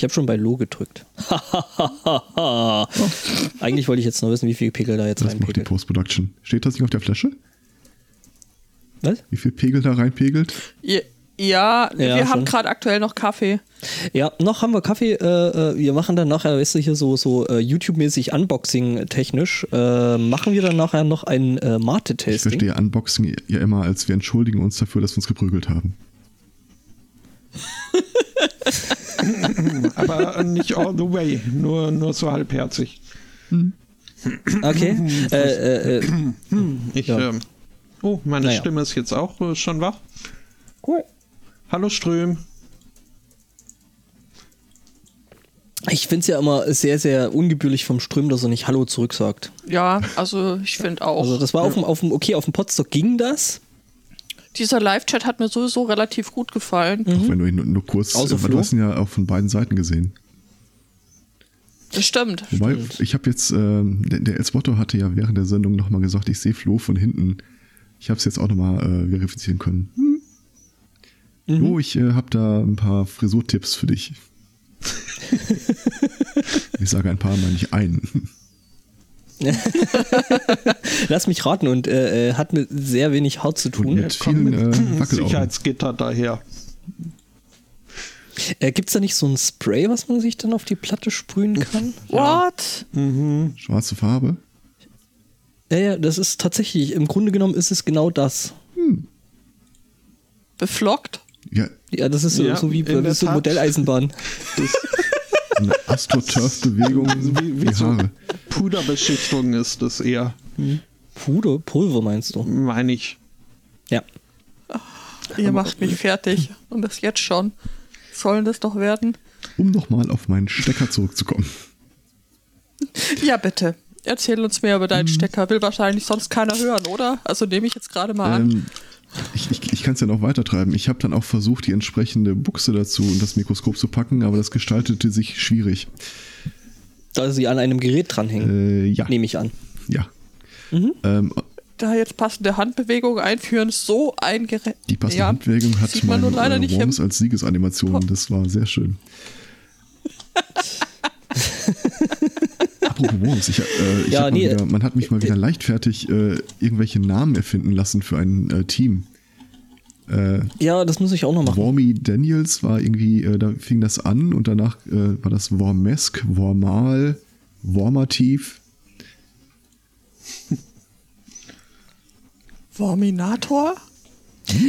Ich habe schon bei Lo gedrückt. Eigentlich wollte ich jetzt nur wissen, wie viel Pegel da jetzt Das macht die reinpegelt. Post-Production. Steht das nicht auf der Flasche? Was? Wie viel Pegel da reinpegelt? Ja, ja, wir Ja, haben schon. gerade aktuell noch Kaffee. Ja, noch haben wir Kaffee. Äh, äh, wir machen dann nachher, weißt du, hier so, so äh, YouTube-mäßig Unboxing-technisch. Äh, machen wir dann nachher noch ein äh, Ich Mate-Tasting. verstehe Unboxing ja immer, als wir entschuldigen uns dafür, dass wir uns geprügelt haben. Aber nicht all the way, nur, nur so halbherzig. Okay. äh, äh, äh, Ich, Ja. ähm, oh, meine Naja. Stimme ist jetzt auch äh, schon wach. cool. Hallo Ström. Ich finde es ja immer sehr, sehr ungebührlich vom Ström, dass er nicht Hallo zurücksagt. Ja, also ich finde auch. Also das war auf dem, auf dem, okay, auf dem Podstock ging das. Dieser Live-Chat hat mir sowieso relativ gut gefallen. Auch wenn du ihn nur, nur kurz, Außer aber Flo? du hast ihn ja auch von beiden Seiten gesehen. Das stimmt. Wobei, ich habe jetzt, ähm, der, der Elsbotto hatte ja während der Sendung nochmal gesagt, ich sehe Flo von hinten. Ich habe es jetzt auch nochmal äh, verifizieren können. Hm. Flo, ich äh, habe da ein paar Frisurtipps für dich. ich sage ein paar, meine ich einen. Lass mich raten und äh, äh, hat mit sehr wenig Haut zu Und tun. mit Komm vielen mit äh. Sicherheitsgitter daher. Äh, Gibt es da nicht so ein Spray, was man sich dann auf die Platte sprühen kann? What? Schwarze Farbe. Ja, ja, das ist tatsächlich, im Grunde genommen ist es genau das. Beflockt? Ja, Ja, das ist so, Ja, so wie, der so Tat. Eine Astroturf-Bewegung Wie, wie, so. Puderbeschichtung ist das eher, Puder, Pulver meinst du? meine ich. Ja. Ihr macht mich fertig. Und das jetzt schon. Sollen das doch werden? Um nochmal auf meinen Stecker zurückzukommen. Ja, bitte. Erzähl uns mehr über deinen Stecker. Will wahrscheinlich sonst keiner hören, oder? Also nehme ich jetzt gerade mal an. Ich ich, ich kann es ja noch weiter treiben. Ich habe dann auch versucht, die entsprechende Buchse dazu und das Mikroskop zu packen, aber das gestaltete sich schwierig. Da sie an einem Gerät dranhängen, Äh, ja. nehme ich an. Ja. Mhm. Ähm, Da jetzt passende Handbewegungen einführen, so ein Gerät. die passende ja, Handbewegung hat man mein nur leider äh, nicht Worms als Siegesanimation. Das war sehr schön. Apropos Worms, ich, äh, ich Ja, nee, wieder, man hat mich mal wieder leichtfertig äh, irgendwelche Namen erfinden lassen für ein äh, Team. Äh, Ja, das muss ich auch noch machen. Wormy Daniels war irgendwie, äh, da fing das an und danach äh, war das Wormesk, Wormal, Wormativ. Vorminator?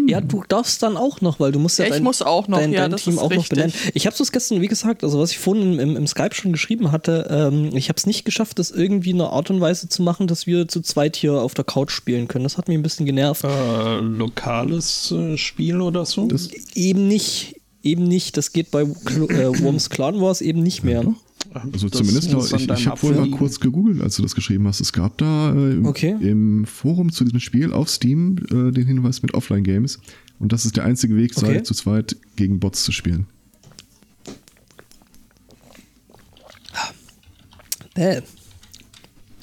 Ja, du darfst dann auch noch, weil du musst ja, Ja, ich dein, muss auch noch, dein, ja, dein Team auch noch richtig. benennen. Ich habe es gestern, wie gesagt, also was ich vorhin im, im, im Skype schon geschrieben hatte, ähm, ich habe es nicht geschafft, das irgendwie in einer Art und Weise zu machen, dass wir zu zweit hier auf der Couch spielen können. Das hat mich ein bisschen genervt. Äh, lokales äh, Spiel oder so? Das, Eben nicht, eben nicht. Das geht bei Cl äh, Worms Clan Wars eben nicht mehr. Ne? Also Das zumindest, muss ich, ich habe wohl mal kurz gegoogelt, als du das geschrieben hast. Es gab da äh, im, Okay. im Forum zu diesem Spiel auf Steam äh, den Hinweis mit Offline-Games. Und das ist der einzige Weg, sei Okay. zu zweit gegen Bots zu spielen. Bäh.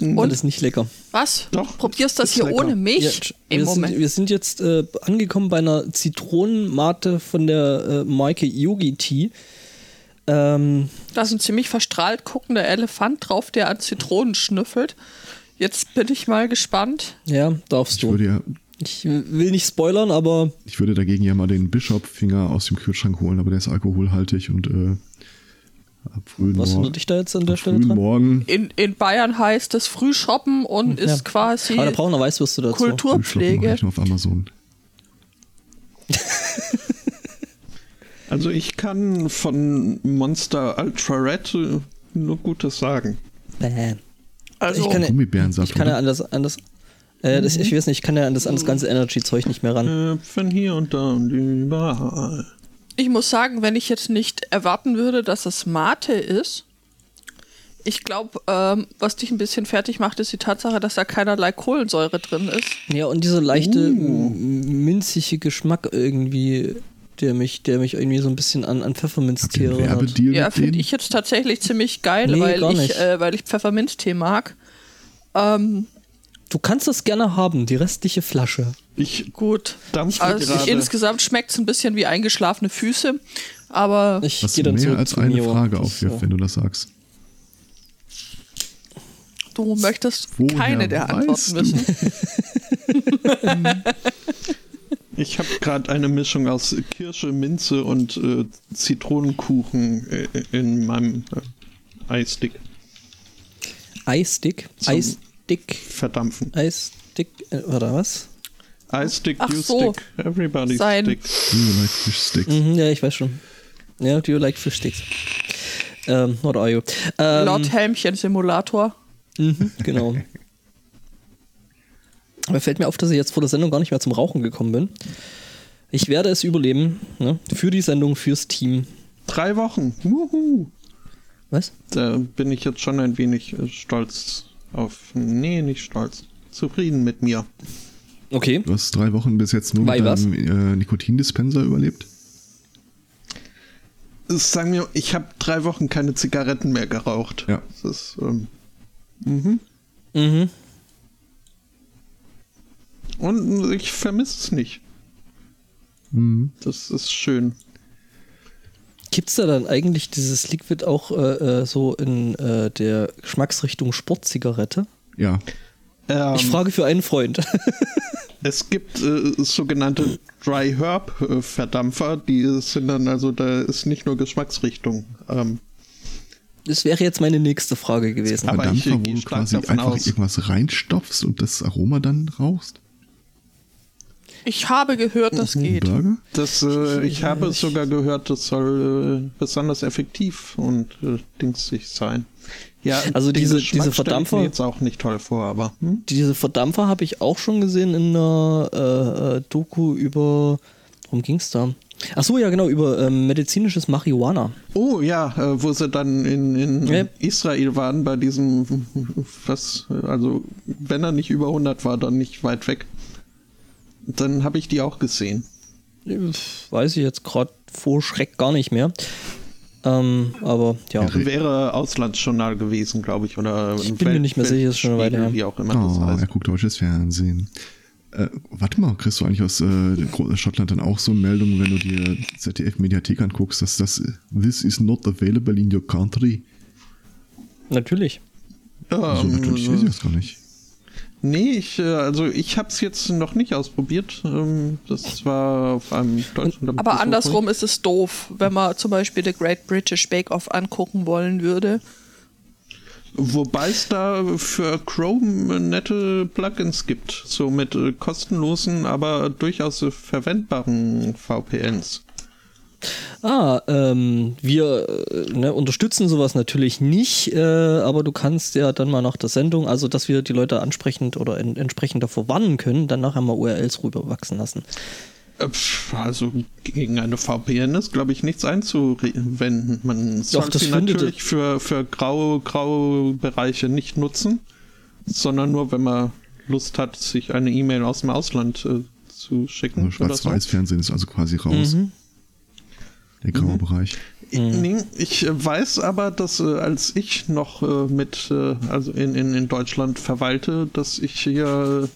Und ist nicht lecker. Was? Doch, Probierst das hier lecker. ohne Milch? Ja, Im wir, Moment. sind, wir sind jetzt äh, angekommen bei einer Zitronenmate von der äh, Marke Yogi Tea. Ähm, Da ist ein ziemlich verstrahlt guckender Elefant drauf, der an Zitronen schnüffelt. Jetzt bin ich mal gespannt. ja, darfst Ich du. würde, ja, Ich will nicht spoilern, aber ich würde dagegen ja mal den Bishop-Finger aus dem Kühlschrank holen, aber der ist alkoholhaltig und äh, ab frühen, was Mor hindert dich da jetzt an der Stelle dran? Morgen In, in Bayern heißt es Frühshoppen und Ja. ist quasi Aber da brauchen wir Weißwürste dazu. Kulturpflege. ich nur auf Amazon. Also ich kann von Monster Ultra Red nur Gutes sagen. Bäh. Also, ich kann ja, Gummibärensaft, ich kann ja oder? an das, an das äh, das, Mhm. ich weiß nicht, ich kann ja an das, an das ganze Energy-Zeug nicht mehr ran. Äh, von hier und da und überall. ich muss sagen, wenn ich jetzt nicht erwarten würde, dass es Mate ist, ich glaube, ähm, was dich ein bisschen fertig macht, ist die Tatsache, dass da keinerlei Kohlensäure drin ist. Ja, und dieser leichte, Uh. minzige Geschmack irgendwie, der mich, der mich irgendwie so ein bisschen an, an hat. Werbedeal Ja, finde ich jetzt tatsächlich ziemlich geil, Nee, weil, ich, äh, weil ich Pfefferminztee mag. Ähm, Du kannst das gerne haben, die restliche Flasche. Ich gut. dampfe Also gerade. insgesamt schmeckt es ein bisschen wie eingeschlafene Füße. Aber Ich Was gehe dann mehr zurück als eine Neo. Frage aufwirft, äh, wenn du das sagst. du möchtest Woher keine der Antworten wissen. Ich habe gerade eine Mischung aus Kirsche, Minze und äh, Zitronenkuchen äh, in meinem äh, Eisstick Eisstick. Zum- Eisstick. verdampfen. Eisstick. Äh, oder was? Eisstick, Ach you so. stick, everybody Sein- stick. Do you like fish sticks? Mhm, ja, ich weiß schon. Ja, do you like fish sticks? Ähm, what are you? Ähm, Laut Helmchen-Simulator. Mhm, genau. Aber fällt mir auf, dass ich jetzt vor der Sendung gar nicht mehr zum Rauchen gekommen bin. Ich werde es überleben. Ne? Für die Sendung, fürs Team. Drei Wochen. Wuhu. Was? Da bin ich jetzt schon ein wenig äh, stolz auf. Nee, nicht stolz. Zufrieden mit mir. Okay. Du hast drei Wochen bis jetzt nur Bei mit deinem äh, Nikotindispenser überlebt? Sagen wir, ich habe drei Wochen keine Zigaretten mehr geraucht. Ja. Das ist, ähm, mhm. Mhm. Und ich vermisse es nicht. Mhm. Das ist schön. Gibt es da dann eigentlich dieses Liquid auch äh, äh, so in äh, der Geschmacksrichtung Sportzigarette? Ja. Ähm, Ich frage für einen Freund. Es gibt äh, sogenannte Dry Herb äh, Verdampfer, die sind dann also, da ist nicht nur Geschmacksrichtung. Ähm, Das wäre jetzt meine nächste Frage gewesen. Aber ich, Verdampfer, äh, wo gehe du quasi einfach aus. irgendwas reinstopfst und das Aroma dann rauchst? Ich habe gehört, das Ein geht. Burger? das, äh, ich habe sogar gehört, das soll äh, besonders effektiv und äh, dingsig sein. Ja, Also diese- diese stelle ich mir Verdampfer- jetzt auch nicht toll vor, aber hm? Diese Verdampfer habe ich auch schon gesehen in einer äh, äh, Doku über. Worum ging es da? Ach so, ja, genau, über ähm, medizinisches Marihuana. Oh ja, äh, wo sie dann in, in Ja. Israel waren, bei diesem, was, äh, also wenn er nicht über 100 war, dann nicht weit weg. Dann habe ich die auch gesehen. Weiß ich jetzt gerade vor Schreck gar nicht mehr. Ähm, aber ja. Ja, Wäre Auslandsjournal gewesen, glaube ich, oder Ich bin mir nicht mehr sicher, ist schon eine Weile her. Wie auch immer das Oh, heißt. er guckt deutsches Fernsehen. Äh, warte mal, kriegst du eigentlich aus äh, Schottland dann auch so Meldungen, wenn du dir ZDF-Mediathek anguckst, dass das This is not available in your country? Natürlich. Also Ähm, natürlich weiß ich das gar nicht. Nee, ich, äh, also ich habe es jetzt noch nicht ausprobiert. Ähm, Das war auf einem deutschen Aber andersrum ist es doof, wenn man zum Beispiel The Great British Bake Off angucken wollen würde. Wobei es da für Chrome nette Plugins gibt, so mit äh, kostenlosen, aber durchaus verwendbaren VPNs. Ah, ähm, wir äh, ne, unterstützen sowas natürlich nicht, äh, aber du kannst ja dann mal nach der Sendung, also dass wir die Leute ansprechend oder en entsprechend davor warnen können, dann nachher mal URLs rüberwachsen lassen. Äh, Also gegen eine VPN ist, glaube ich, nichts einzuwenden. Man sollte das sie natürlich für, für graue, graue Bereiche nicht nutzen, sondern nur, wenn man Lust hat, sich eine E-Mail aus dem Ausland äh, zu schicken. Oder so. Schwarz-Weiß-Fernsehen ist also quasi raus. Mhm. Der graue Bereich. Ich, nee, ich äh, weiß aber, dass äh, als ich noch äh, mit, äh, also in, in, in Deutschland verweilte, dass ich hier,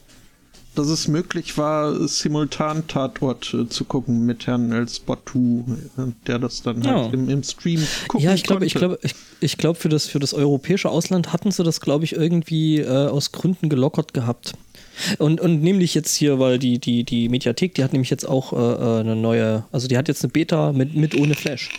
dass es möglich war, simultan Tatort äh, zu gucken mit Herrn El Spottu, äh, der das dann Ja. halt im, im Stream gucken Ja, ich glaube, ich konnte. glaube, ich, ich glaube, für das, für das europäische Ausland hatten sie das, glaube ich, irgendwie äh, aus Gründen gelockert gehabt. Und, und nämlich jetzt hier, weil die, die, die Mediathek, die hat nämlich jetzt auch äh, äh, eine neue, also die hat jetzt eine Beta mit, mit ohne Flash.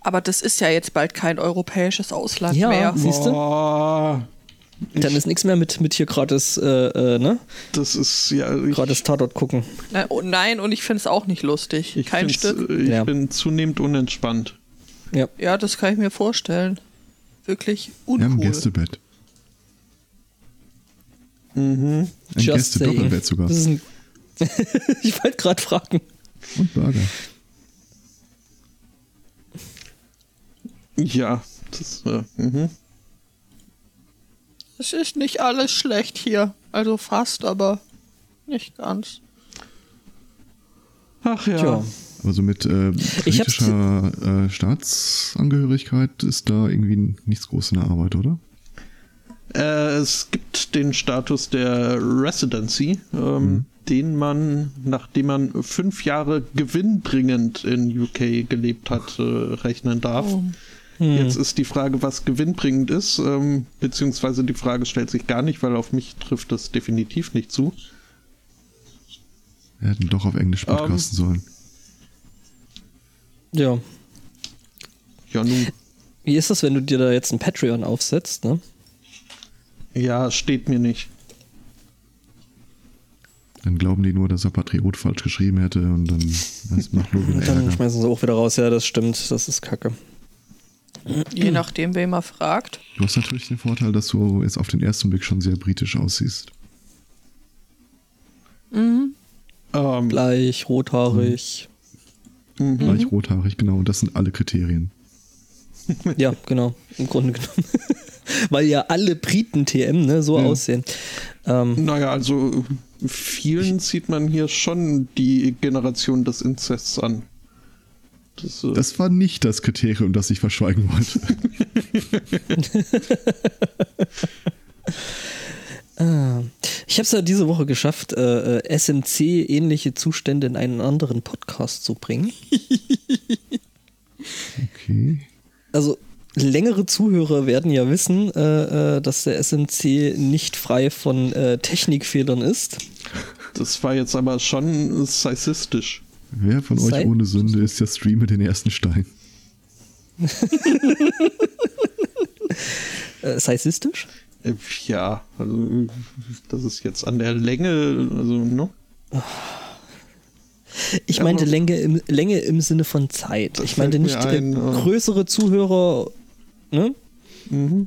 Aber das ist ja jetzt bald kein europäisches Ausland Ja, mehr. siehst du? Dann ist nichts mehr mit, mit hier gratis, äh, äh, ne? das ist ja. Ich, Gratis Tatort gucken. Nein, oh, nein, und ich finde es auch nicht lustig. ich, kein Stück. äh, ich Ja. bin zunehmend unentspannt. Ja. Ja, das kann ich mir vorstellen. Wirklich Wir haben ein uncool. Gästebett. Mhm. Ein Just saying. Gäste-Doppelbett sogar. Das ist ein ich wollte gerade fragen. Und Burger. Ja, das. Äh, mhm. Es ist nicht alles schlecht hier. Also fast, aber nicht ganz. Ach ja. Tja. Aber so mit äh, britischer äh, Staatsangehörigkeit ist da irgendwie nichts groß in der Arbeit, oder? Äh, es gibt den Status der Residency. Ähm, den man, nachdem man fünf Jahre gewinnbringend in UK gelebt hat, äh, rechnen darf. Oh. Hm. Jetzt ist die Frage, was gewinnbringend ist, ähm, beziehungsweise die Frage stellt sich gar nicht, weil auf mich trifft das definitiv nicht zu. Wir hätten doch auf Englisch ähm. podcasten um, sollen. Ja. Ja, nun. Wie ist das, wenn du dir da jetzt ein Patreon aufsetzt, ne? Ja, steht mir nicht. Dann glauben die nur, dass er Patriot falsch geschrieben hätte und dann das macht nur wieder Dann schmeißen sie auch wieder raus. Ja, das stimmt. Das ist kacke. Je nachdem, wen man fragt. Du hast natürlich den Vorteil, dass du jetzt auf den ersten Blick schon sehr britisch aussiehst. Mhm. Ähm, Bleich, rothaarig. Mhm. Bleich, rothaarig, genau. Und das sind alle Kriterien. ja, genau. Im Grunde genommen. Weil ja alle Briten TM ne, so ja. aussehen. Ähm, naja, also vielen sieht man hier schon die Generation des Inzests an. Das, äh das, war nicht das Kriterium, das ich verschweigen wollte. ah, ich habe es ja diese Woche geschafft, äh, äh SMC-ähnliche Zustände in einen anderen Podcast zu bringen. okay. Also längere Zuhörer werden ja wissen, äh, äh dass der SMC nicht frei von äh, Technikfehlern ist. Das war jetzt aber schon sexistisch. Wer von euch ohne Sünde ist der Stream mit den ersten Stein? äh, sexistisch? Äh, ja, also das ist jetzt an der Länge, also, ne? Ich meinte Länge im, Länge im Sinne von Zeit. Ich meinte nicht ein, äh, größere Zuhörer, ne? Mhm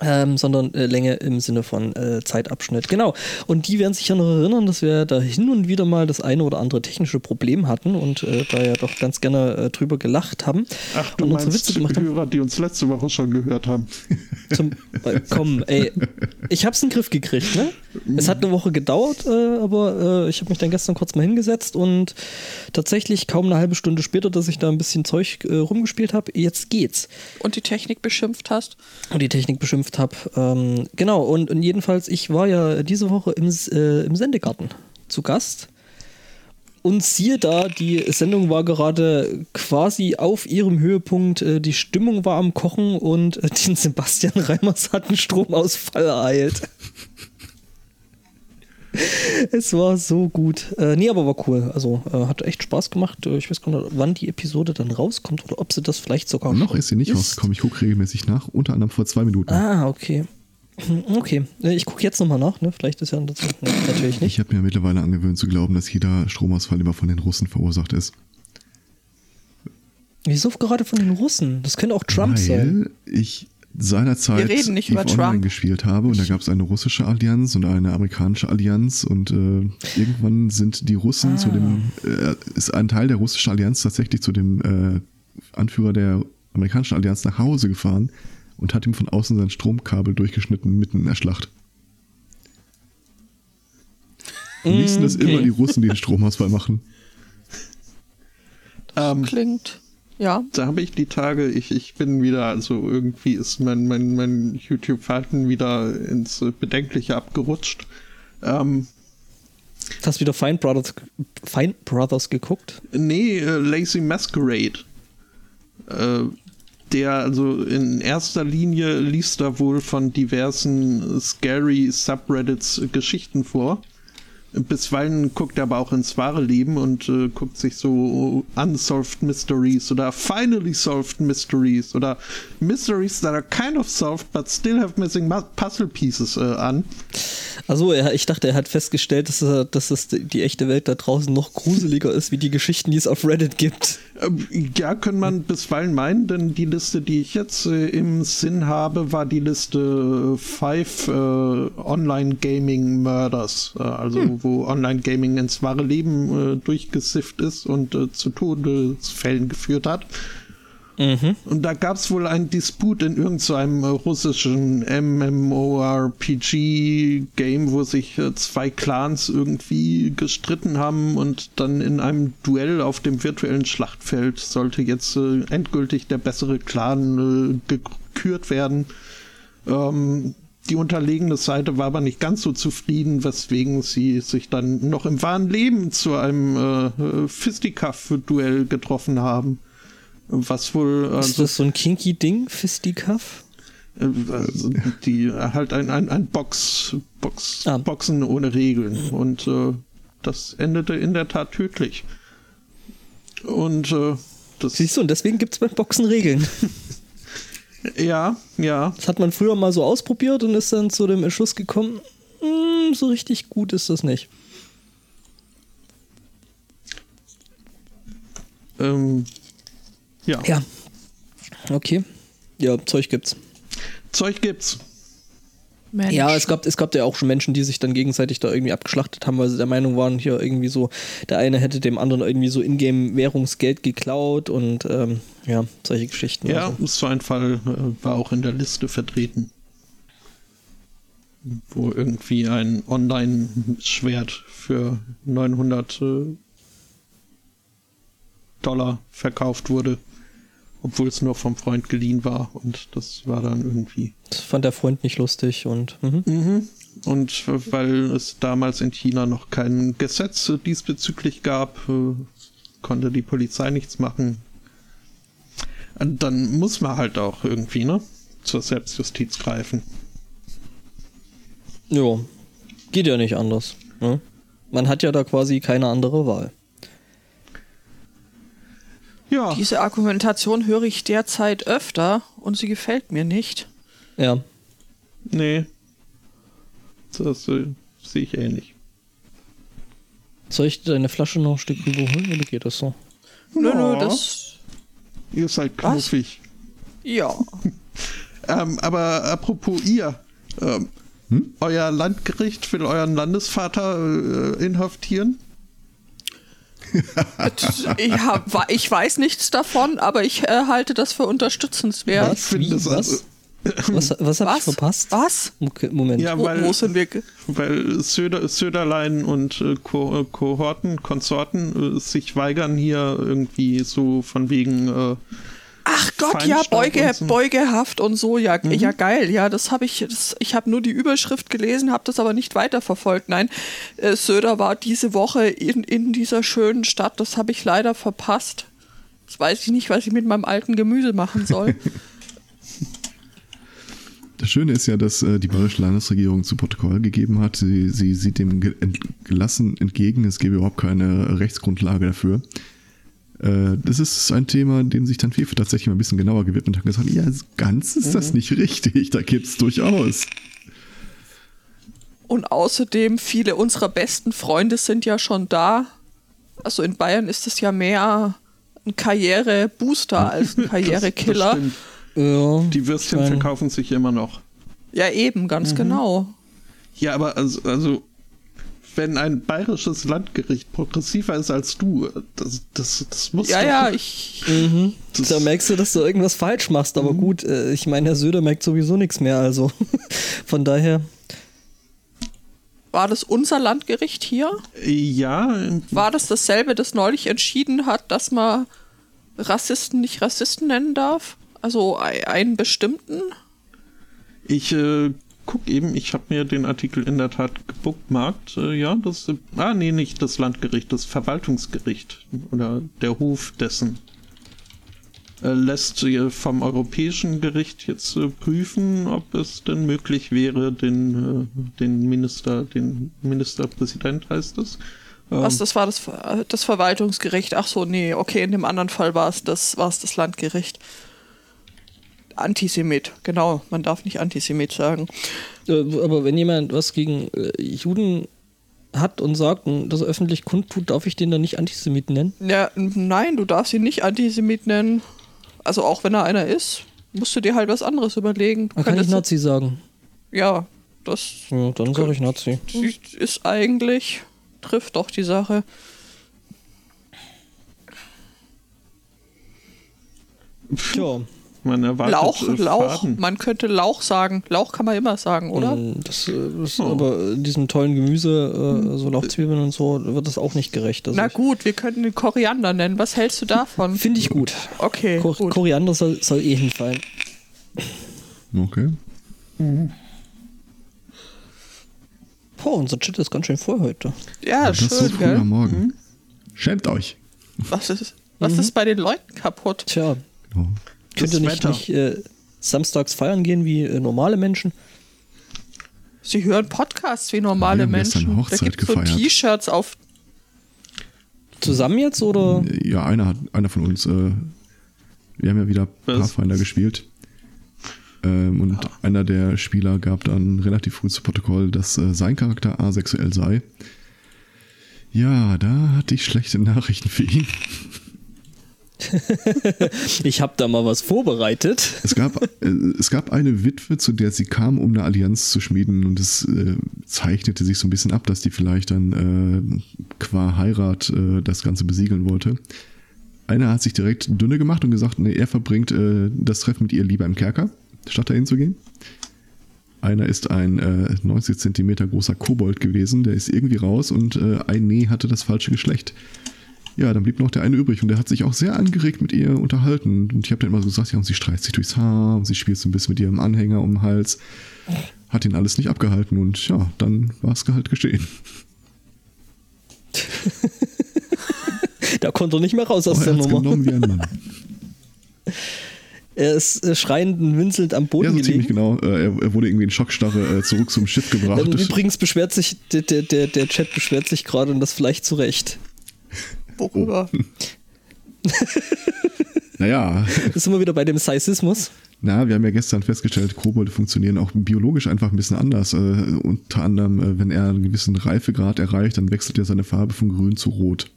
ähm, sondern äh, Länge im Sinne von äh, Zeitabschnitt. Genau. Und die werden sich ja noch erinnern, dass wir da hin und wieder mal das eine oder andere technische Problem hatten und äh, da ja doch ganz gerne äh, drüber gelacht haben. Ach, du und meinst Witze gemacht haben. Hörer, die uns letzte Woche schon gehört haben. Zum, äh, komm, ey, ich hab's in den Griff gekriegt, ne? Es hat eine Woche gedauert, äh, aber ich habe mich dann gestern kurz mal hingesetzt und tatsächlich kaum eine halbe Stunde später, dass ich da ein bisschen Zeug rumgespielt habe, jetzt geht's. Und die Technik beschimpft hast? Und die Technik beschimpft geschimpft habe. Ähm, genau, und, und, jedenfalls, ich war ja diese Woche im, äh, im Sendegarten zu Gast. Und siehe da, die Sendung war gerade quasi auf ihrem Höhepunkt. Äh, die Stimmung war am Kochen und äh, den Sebastian Reimers hat einen Stromausfall ereilt. es war so gut. Äh, nee, aber war cool. Also äh, hat echt Spaß gemacht. Äh, ich weiß gar nicht, wann die Episode dann rauskommt oder ob sie das vielleicht sogar Noch ist sie nicht ist. rausgekommen. Ich gucke regelmäßig nach, unter anderem vor zwei Minuten. Ah, okay. Okay, äh, ich gucke jetzt nochmal nach. Ne? Vielleicht ist ja das ne, natürlich nicht. Ich habe mir mittlerweile angewöhnt zu glauben, dass jeder Stromausfall immer von den Russen verursacht ist. Wieso gerade von den Russen? Das könnte auch Trump Weil sein. Ich seinerzeit Wir reden nicht über Online Trump. gespielt habe und da gab es eine russische Allianz und eine amerikanische Allianz und äh, irgendwann sind die Russen ah. zu dem, äh, ist ein Teil der russischen Allianz tatsächlich zu dem äh, Anführer der amerikanischen Allianz nach Hause gefahren und hat ihm von außen sein Stromkabel durchgeschnitten mitten in der Schlacht. Am liebsten das okay. immer die Russen, die den Stromausfall machen. Das um, ähm, klingt ja. Da habe ich die Tage, ich, ich bin wieder, also irgendwie ist mein, mein, mein YouTube-Verhalten wieder ins Bedenkliche abgerutscht. Ähm, Hast du wieder Fine Brothers, Fine Brothers geguckt? Nee, äh, Lazy Masquerade. Äh, der also in erster Linie liest da wohl von diversen scary Subreddits Geschichten vor. Bisweilen guckt er aber auch ins wahre Leben und äh, guckt sich so Unsolved Mysteries oder Finally Solved Mysteries oder Mysteries that are kind of solved but still have missing puzzle pieces äh, an. Also ich dachte, er hat festgestellt, dass, er, dass das die echte Welt da draußen noch gruseliger ist, wie die Geschichten, die es auf Reddit gibt. Ähm, ja, kann man bisweilen meinen, denn die Liste, die ich jetzt äh, im Sinn habe, war die Liste Five äh, Online Gaming Murders, äh, also hm. wo Online Gaming ins wahre Leben äh, durchgesifft ist und äh, zu Todesfällen geführt hat. Mhm. Und da gab es wohl einen Disput in irgendeinem so russischen MMORPG-Game, wo sich äh, zwei Clans irgendwie gestritten haben und dann in einem Duell auf dem virtuellen Schlachtfeld sollte jetzt äh, endgültig der bessere Clan äh, gekürt werden. Ähm, die unterlegene Seite war aber nicht ganz so zufrieden, weswegen sie sich dann noch im wahren Leben zu einem äh, Fisticuff-Duell getroffen haben. Was wohl. Äh, ist das so ein kinky Ding, Fisticuff? Also die halt ein, ein, ein Box, Box, ah. Boxen ohne Regeln. Und äh, das endete in der Tat tödlich. Und äh, das. Siehst du, und deswegen gibt es beim Boxen Regeln. ja, ja. Das hat man früher mal so ausprobiert und ist dann zu dem Entschluss gekommen, hm, so richtig gut ist das nicht. Ähm, ja. Ja. Okay. Ja, Zeug gibt's. Zeug gibt's. Mensch. Ja, es gab, es gab ja auch schon Menschen, die sich dann gegenseitig da irgendwie abgeschlachtet haben, weil sie der Meinung waren, hier irgendwie so, der eine hätte dem anderen irgendwie so Ingame-Währungsgeld geklaut und ähm, ja, solche Geschichten. Ja, also. so ein Fall äh, war auch in der Liste vertreten. Wo irgendwie ein Online-Schwert für 900 äh, Dollar verkauft wurde obwohl es nur vom Freund geliehen war und das war dann irgendwie. Das fand der Freund nicht lustig und. Mhm. Mhm. Und weil es damals in China noch kein Gesetz diesbezüglich gab, äh, konnte die Polizei nichts machen. Dann muss man halt auch irgendwie, ne? Zur Selbstjustiz greifen. Ja, geht ja nicht anders. Ne? Man hat ja da quasi keine andere Wahl. Ja. Diese Argumentation höre ich derzeit öfter und sie gefällt mir nicht. Ja. Nee. Das äh, sehe ich ähnlich. Soll ich deine Flasche noch ein Stück rüberholen oder geht das so? Nö, nö, das. Ihr seid knuffig. Ja. ähm, aber apropos ihr. Ähm, hm? Euer Landgericht will euren Landesvater äh, inhaftieren? ich, hab, ich, weiß nichts davon, aber ich äh, halte das für unterstützenswert. Was? Wie, was? Was, was habe ich verpasst? Was? Okay, Moment. Ja, weil, wo, wo sind wir? Weil Söder, Söderlein und äh, Ko äh, Kohorten, Konsorten äh, sich weigern hier irgendwie so von wegen äh, Ach Gott, ja, Beuge, so. Beugehaft und so, ja, mhm. ja geil, ja, das habe ich, das, ich habe nur die Überschrift gelesen, habe das aber nicht weiterverfolgt. Nein, äh, Söder war diese Woche in, in dieser schönen Stadt, das habe ich leider verpasst. Jetzt weiß ich nicht, was ich mit meinem alten Gemüse machen soll. Das Schöne ist ja, dass äh, die bayerische Landesregierung zu Protokoll gegeben hat. Sie, sie sieht dem gelassen entgegen. Es gäbe überhaupt keine Rechtsgrundlage dafür. Äh, das ist ein Thema, dem sich dann FIFA tatsächlich mal ein bisschen genauer gewidmet hat und gesagt, ja, ganz ist das mhm. nicht richtig, da gibt es durchaus. Und außerdem, viele unserer besten Freunde sind ja schon da. Also in Bayern ist es ja mehr ein Karrierebooster als ein Karrierekiller. Ja, die Würstchen verkaufen sich immer noch. Ja, eben, ganz mhm. genau. Ja, aber also, also wenn ein bayerisches Landgericht progressiver ist als du, das, das, das muss Ja, ja, ich. Mhm. Da merkst du, dass du irgendwas falsch machst, aber mhm. gut, äh, ich meine, Herr Söder merkt sowieso nichts mehr, also von daher. War das unser Landgericht hier? Ja. War das dasselbe, das neulich entschieden hat, dass man Rassisten nicht Rassisten nennen darf? Also einen bestimmten? Ich äh, guck eben, ich habe mir den Artikel in der Tat gebookmarkt. Äh, ja, das. Ah, nee, nicht das Landgericht, das Verwaltungsgericht oder der Hof dessen. Äh, lässt vom Europäischen Gericht jetzt äh, prüfen, ob es denn möglich wäre, den, äh, den Minister, den Ministerpräsident heißt es. Ähm, Was, das war das, das Verwaltungsgericht? Ach so, nee, okay, in dem anderen Fall war es das, war es das Landgericht. Antisemit, genau. Man darf nicht Antisemit sagen. Äh, aber wenn jemand was gegen äh, Juden hat und sagt und das öffentlich kundtut, darf ich den dann nicht Antisemit nennen? Ja, nein, du darfst ihn nicht Antisemit nennen. Also auch wenn er einer ist, musst du dir halt was anderes überlegen. Man kann ich Nazi sagen. Ja, das. Ja, dann sage ich Nazi. Ist eigentlich, trifft doch die Sache. Tja. Man erwartet Lauch, äh, Lauch. Man könnte Lauch sagen. Lauch kann man immer sagen, oder? Mm, das, äh, das oh. aber diesem tollen Gemüse, äh, so Lauchzwiebeln und so, wird das auch nicht gerecht. Also Na gut, wir könnten den Koriander nennen. Was hältst du davon? Finde ich gut. Okay. Ko gut. Koriander soll, soll eh hinfallen. Okay. Mhm. Boah, unser Chat ist ganz schön voll heute. Ja, das schön, ist so früh gell? am Morgen. Mhm. Schämt euch. Was ist, was mhm. ist bei den Leuten kaputt? Tja. Genau. Könnt ihr nicht, nicht äh, samstags feiern gehen wie äh, normale Menschen? Sie hören Podcasts wie normale ja, Menschen. Da gibt es so T-Shirts auf. Zusammen jetzt oder? Ja, einer hat, einer von uns. Äh, wir haben ja wieder Pathfinder gespielt. Ähm, und ah. einer der Spieler gab dann relativ früh zu Protokoll, dass äh, sein Charakter asexuell sei. Ja, da hatte ich schlechte Nachrichten für ihn. ich habe da mal was vorbereitet. Es gab, äh, es gab eine Witwe, zu der sie kam, um eine Allianz zu schmieden und es äh, zeichnete sich so ein bisschen ab, dass die vielleicht dann äh, qua Heirat äh, das Ganze besiegeln wollte. Einer hat sich direkt dünne gemacht und gesagt, nee, er verbringt äh, das Treffen mit ihr lieber im Kerker statt dahin zu gehen. Einer ist ein äh, 90 Zentimeter großer Kobold gewesen, der ist irgendwie raus und äh, ein Nee hatte das falsche Geschlecht. Ja, dann blieb noch der eine übrig und der hat sich auch sehr angeregt mit ihr unterhalten. Und ich habe dann immer so gesagt, ja, und sie streicht sich durchs Haar und sie spielt so ein bisschen mit ihrem Anhänger um den Hals. Hat ihn alles nicht abgehalten und ja, dann war es halt geschehen. da konnte er nicht mehr raus aus oh, der Nummer. Genommen wie ein Mann. Er ist äh, schreiend und winselnd am Boden ja, so gelegen. ziemlich genau. Äh, er, er, wurde irgendwie in Schockstarre äh, zurück zum Schiff gebracht. Ähm, übrigens beschwert sich, der, der, der Chat beschwert sich gerade und das vielleicht zu Recht. Worüber? Oh. naja. Das sind wir wieder bei dem Seisismus. Na, wir haben ja gestern festgestellt, Kobolde funktionieren auch biologisch einfach ein bisschen anders. Äh, unter anderem, äh, wenn er einen gewissen Reifegrad erreicht, dann wechselt er seine Farbe von grün zu rot.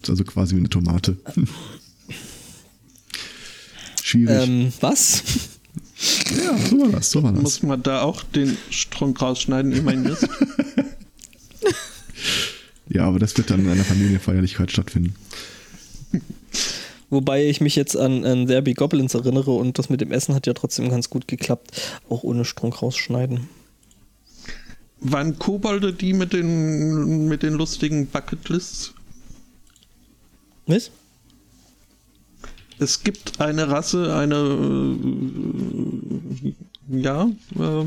Das ist also quasi wie eine Tomate. Schwierig. Ähm, was? Ja, so war das, so war das. Muss man da auch den Strunk rausschneiden, immerhin ist? Ja, aber das wird dann in einer Familienfeierlichkeit stattfinden. Wobei ich mich jetzt an, an Derby Goblins erinnere und das mit dem Essen hat ja trotzdem ganz gut geklappt, auch ohne Strunk rausschneiden. Waren Kobolde die mit den, mit den lustigen Bucketlists? Was? es gibt eine Rasse, eine, äh, ja, äh,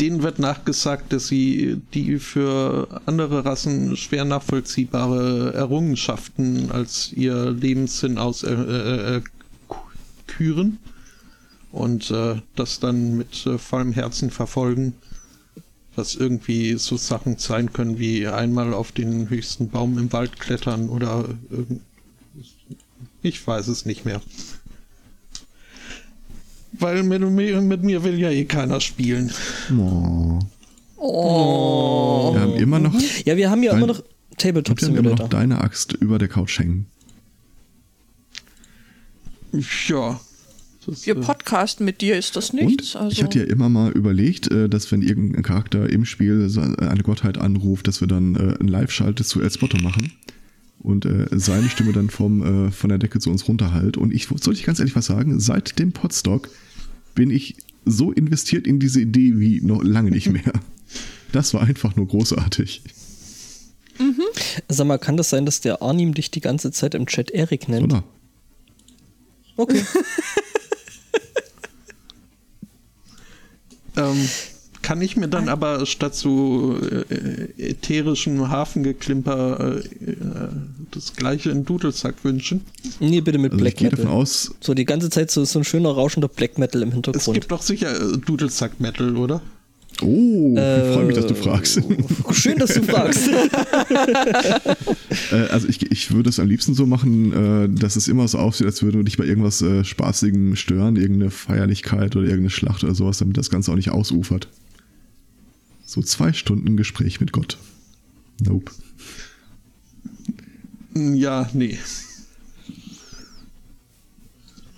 denen wird nachgesagt, dass sie die für andere Rassen schwer nachvollziehbare Errungenschaften als ihr Lebenssinn aus äh, äh, küren und äh, das dann mit äh, vollem Herzen verfolgen, was irgendwie so Sachen sein können wie einmal auf den höchsten Baum im Wald klettern oder ich weiß es nicht mehr. Weil mit, mit mir will ja eh keiner spielen. Oh. Oh. Wir haben immer noch. Ja, wir haben ja immer noch Tabletop Simulator. Wir haben immer noch deine Axt über der Couch hängen. Ja. Das, wir äh, podcasten mit dir, ist das nichts? Und also. Ich hatte ja immer mal überlegt, äh, dass wenn irgendein Charakter im Spiel eine Gottheit anruft, dass wir dann äh, ein Live-Schalte zu Elsbotto machen und äh, seine Stimme dann vom, äh, von der Decke zu uns runterhallt. Und ich soll ich ganz ehrlich was sagen, seit dem Podstock bin ich so investiert in diese Idee wie noch lange nicht mehr. Das war einfach nur großartig. Mhm. Sag mal, kann das sein, dass der Arnim dich die ganze Zeit im Chat Erik nennt? Oder? Okay. ähm, kann ich mir dann aber statt so äh, ätherischem Hafengeklimper äh, das gleiche in Dudelsack wünschen? Nee, bitte mit also Black Metal. Davon aus, so die ganze Zeit so, so ein schöner rauschender Black Metal im Hintergrund. Es gibt doch sicher äh, Dudelsack Metal, oder? Oh, äh, ich freue mich, dass du fragst. Schön, dass du fragst. äh, also ich, ich würde es am liebsten so machen, äh, dass es immer so aussieht, als würde dich bei irgendwas Spaßigem stören, irgendeine Feierlichkeit oder irgendeine Schlacht oder sowas, damit das Ganze auch nicht ausufert. So zwei Stunden Gespräch mit Gott. Nope. Ja, nee.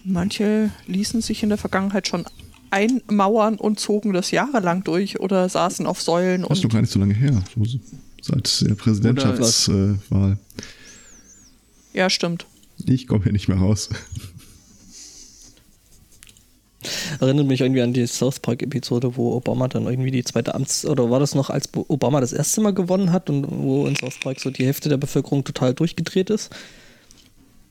Manche ließen sich in der Vergangenheit schon einmauern und zogen das jahrelang durch oder saßen auf Säulen. Das ist noch gar nicht so lange her. So, seit der Präsidentschaftswahl. Ja, stimmt. Ich komme hier nicht mehr raus. Erinnert mich irgendwie an die South Park-Episode, wo Obama dann irgendwie die zweite Amts- oder war das noch, als Obama das erste Mal gewonnen hat und wo in South Park so die Hälfte der Bevölkerung total durchgedreht ist?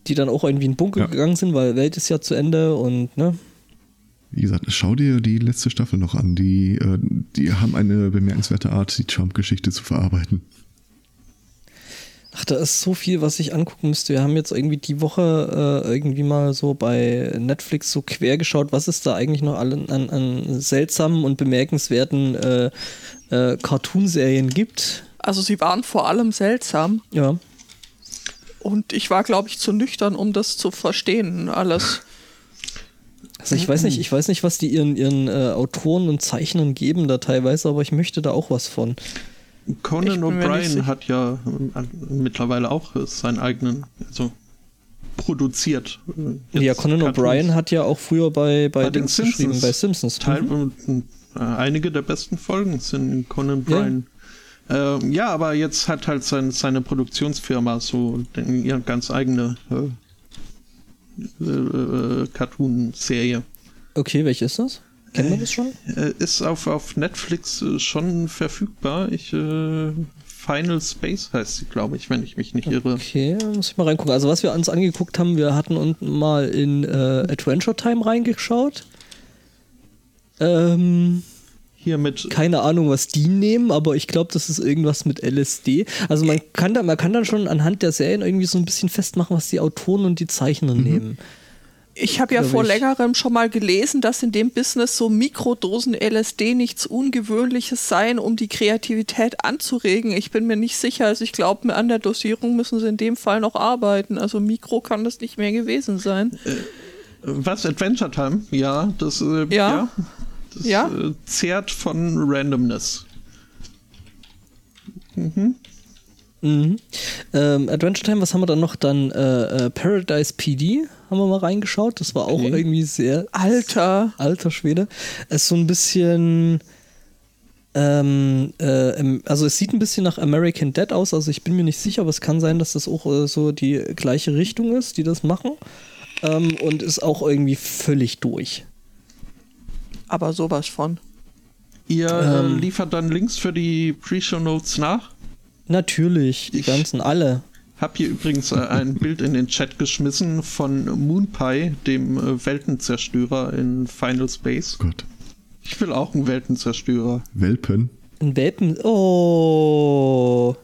Die dann auch irgendwie in den Bunker ja. gegangen sind, weil Welt ist ja zu Ende und ne? Wie gesagt, schau dir die letzte Staffel noch an. Die, äh, die haben eine bemerkenswerte Art, die Trump-Geschichte zu verarbeiten. Ach, da ist so viel, was ich angucken müsste. Wir haben jetzt irgendwie die Woche äh, irgendwie mal so bei Netflix so quer geschaut, was es da eigentlich noch an, an, an seltsamen und bemerkenswerten äh, äh, Cartoonserien gibt. Also sie waren vor allem seltsam. Ja. Und ich war, glaube ich, zu nüchtern, um das zu verstehen, alles. Also ich weiß nicht, ich weiß nicht, was die ihren, ihren äh, Autoren und Zeichnern geben da teilweise, aber ich möchte da auch was von. Conan O'Brien hat ja äh, mittlerweile auch seinen eigenen, also produziert. Äh, ja, Conan O'Brien hat ja auch früher bei, bei, bei den Simpsons bei Simpsons. Teil, mhm. Einige der besten Folgen sind Conan O'Brien. Ja. Ähm, ja, aber jetzt hat halt sein, seine Produktionsfirma so den, ja, ganz eigene äh, äh, äh, Cartoon-Serie. Okay, welche ist das? Kennen wir das schon? Äh, ist auf, auf Netflix äh, schon verfügbar. Ich, äh, Final Space heißt sie, glaube ich, wenn ich mich nicht irre. Okay, muss ich mal reingucken. Also was wir uns angeguckt haben, wir hatten unten mal in äh, Adventure Time reingeschaut. Ähm, hier mit. Keine Ahnung, was die nehmen, aber ich glaube, das ist irgendwas mit LSD. Also man kann, da, man kann dann schon anhand der Serien irgendwie so ein bisschen festmachen, was die Autoren und die Zeichner mhm. nehmen. Ich habe ja vor ich. längerem schon mal gelesen, dass in dem Business so Mikrodosen LSD nichts Ungewöhnliches seien, um die Kreativität anzuregen. Ich bin mir nicht sicher. Also ich glaube, an der Dosierung müssen sie in dem Fall noch arbeiten. Also Mikro kann das nicht mehr gewesen sein. Äh, was? Adventure Time? Ja, das, äh, ja. ja. Das ja? Äh, zehrt von Randomness. Mhm. Mhm. Ähm, Adventure Time, was haben wir dann noch? Dann äh, äh, Paradise PD haben wir mal reingeschaut. Das war okay. auch irgendwie sehr. Alter. Alter Schwede. Es ist so ein bisschen. Ähm, äh, also es sieht ein bisschen nach American Dead aus, also ich bin mir nicht sicher, aber es kann sein, dass das auch äh, so die gleiche Richtung ist, die das machen. Ähm, und ist auch irgendwie völlig durch aber sowas von. Ihr äh, ähm, liefert dann Links für die Pre-Show-Notes nach? Natürlich, die ich ganzen alle. Hab hier übrigens äh, ein Bild in den Chat geschmissen von Moonpie, dem äh, Weltenzerstörer in Final Space. Gott. Ich will auch einen Weltenzerstörer. Welpen? Ein Welpen. Oh.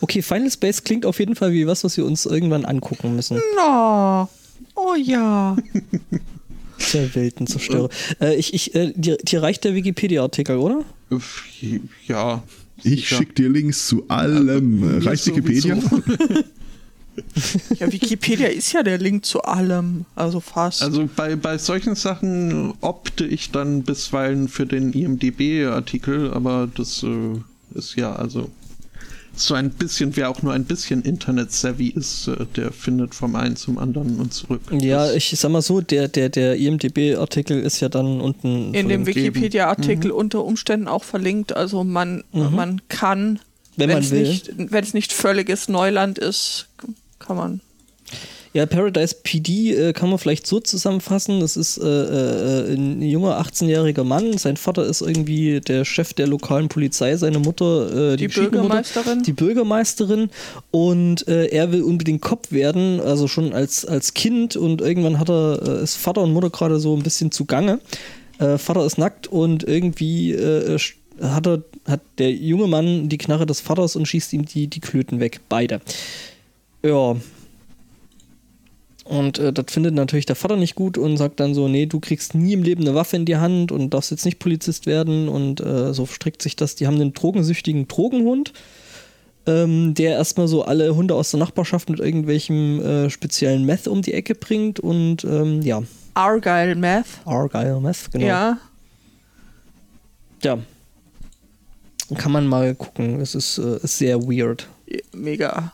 Okay, Final Space klingt auf jeden Fall wie was, was wir uns irgendwann angucken müssen. No. Oh ja. Der Weltenzerstörer. Äh, ich, ich, äh, dir, dir reicht der Wikipedia-Artikel, oder? Ja. Ich schicke dir Links zu allem. Ja, reicht Wikipedia? ja, Wikipedia ist ja der Link zu allem, also fast. Also bei, bei solchen Sachen opte ich dann bisweilen für den IMDB-Artikel, aber das äh, ist ja also so ein bisschen, wer auch nur ein bisschen Internet-savvy ist, äh, der findet vom einen zum anderen und zurück. Ja, ich sag mal so, der, der, der IMDB-Artikel ist ja dann unten. In dem Wikipedia-Artikel mhm. unter Umständen auch verlinkt. Also man, mhm. man kann, wenn es nicht, wenn es nicht völliges Neuland ist, kann man ja, Paradise PD äh, kann man vielleicht so zusammenfassen. Das ist äh, äh, ein junger 18-jähriger Mann. Sein Vater ist irgendwie der Chef der lokalen Polizei, seine Mutter äh, die, die Bürgermeisterin. Mutter, die Bürgermeisterin. Und äh, er will unbedingt Cop werden, also schon als, als Kind. Und irgendwann hat er, äh, ist Vater und Mutter gerade so ein bisschen zugange. Vater ist nackt und irgendwie hat, er, hat der junge Mann die Knarre des Vaters und schießt ihm die, die Klöten weg. Beide. Ja, und äh, das findet natürlich der Vater nicht gut und sagt dann so, nee, du kriegst nie im Leben eine Waffe in die Hand und darfst jetzt nicht Polizist werden. Und äh, so strickt sich das. Die haben einen drogensüchtigen Drogenhund, ähm, der erstmal so alle Hunde aus der Nachbarschaft mit irgendwelchem äh, speziellen Meth um die Ecke bringt. Und ähm, ja. Argyle Meth. Argyle Meth, genau. Ja. Ja. Kann man mal gucken. Es ist, äh, ist sehr weird. Mega.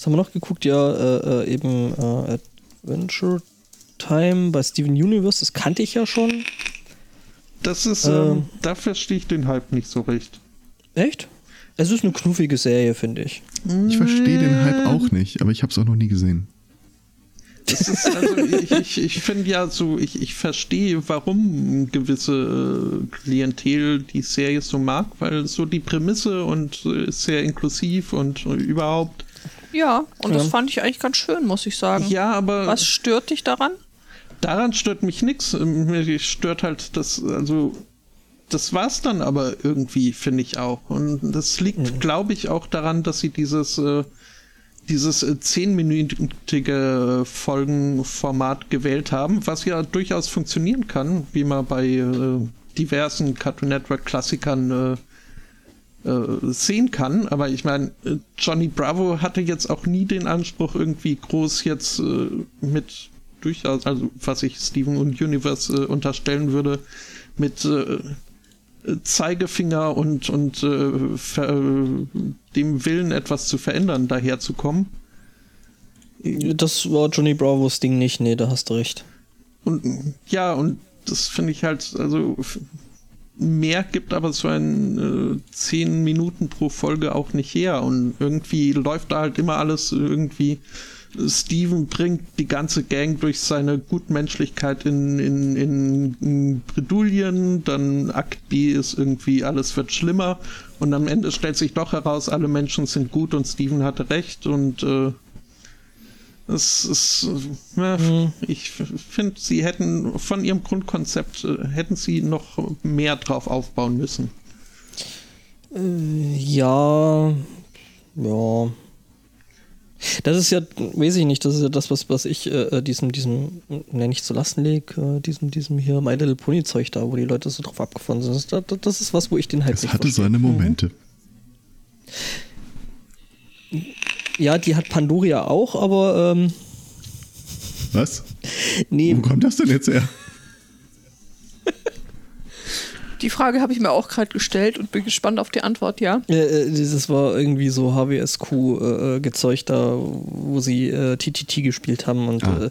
Was haben wir noch geguckt? Ja, äh, äh, eben äh, Adventure Time bei Steven Universe, das kannte ich ja schon. Das ist, ähm, ähm, da verstehe ich den Hype nicht so recht. Echt? Es ist eine knuffige Serie, finde ich. Ich verstehe den Hype auch nicht, aber ich habe es auch noch nie gesehen. Das ist, also ich, ich, ich finde ja so, ich, ich verstehe, warum gewisse äh, Klientel die Serie so mag, weil so die Prämisse und äh, ist sehr inklusiv und überhaupt ja, und ja. das fand ich eigentlich ganz schön, muss ich sagen. Ja, aber. Was stört dich daran? daran stört mich nichts. Mich stört halt das, also das war's dann aber irgendwie, finde ich auch. Und das liegt, mhm. glaube ich, auch daran, dass sie dieses, äh, dieses äh, zehnminütige Folgenformat gewählt haben, was ja durchaus funktionieren kann, wie man bei äh, diversen Cartoon Network Klassikern äh, äh, sehen kann. Aber ich meine, äh, Johnny Bravo hatte jetzt auch nie den Anspruch, irgendwie groß jetzt mit durchaus, also was ich Steven und Universe unterstellen würde, mit Zeigefinger und, und äh, ver, dem Willen, etwas zu verändern, daherzukommen. Das war Johnny Bravos Ding nicht, nee, da hast du recht. Und ja, und das finde ich halt, also mehr gibt aber so ein äh, 10 Minuten pro Folge auch nicht her. Und irgendwie läuft da halt immer alles irgendwie Steven bringt die ganze Gang durch seine Gutmenschlichkeit in, in, in Bredouillen, dann Akt B ist irgendwie, alles wird schlimmer. Und am Ende stellt sich doch heraus, alle Menschen sind gut und Steven hatte recht. Und äh, es ist, äh, mhm. ich finde, sie hätten von ihrem Grundkonzept, äh, hätten sie noch mehr drauf aufbauen müssen. Äh, ja, ja. Das ist ja, weiß ich nicht, das ist ja das, was, was ich äh, äh diesem, diesem, nenne ich zu Lasten lege, äh, diesem, diesem hier My Little Pony Zeug da, wo die Leute so drauf abgefahren sind. Das, das ist was, wo ich den halt das nicht hatte verstehe. seine Momente. Ja, die hat Pandoria auch, aber ähm, Was? Nee. Wo kommt das denn jetzt her? Die Frage habe ich mir auch gerade gestellt und bin gespannt auf die Antwort, ja. Äh, dieses war irgendwie so HWSQ-Gezeug äh, da, wo sie äh, TTT gespielt haben und ah, äh,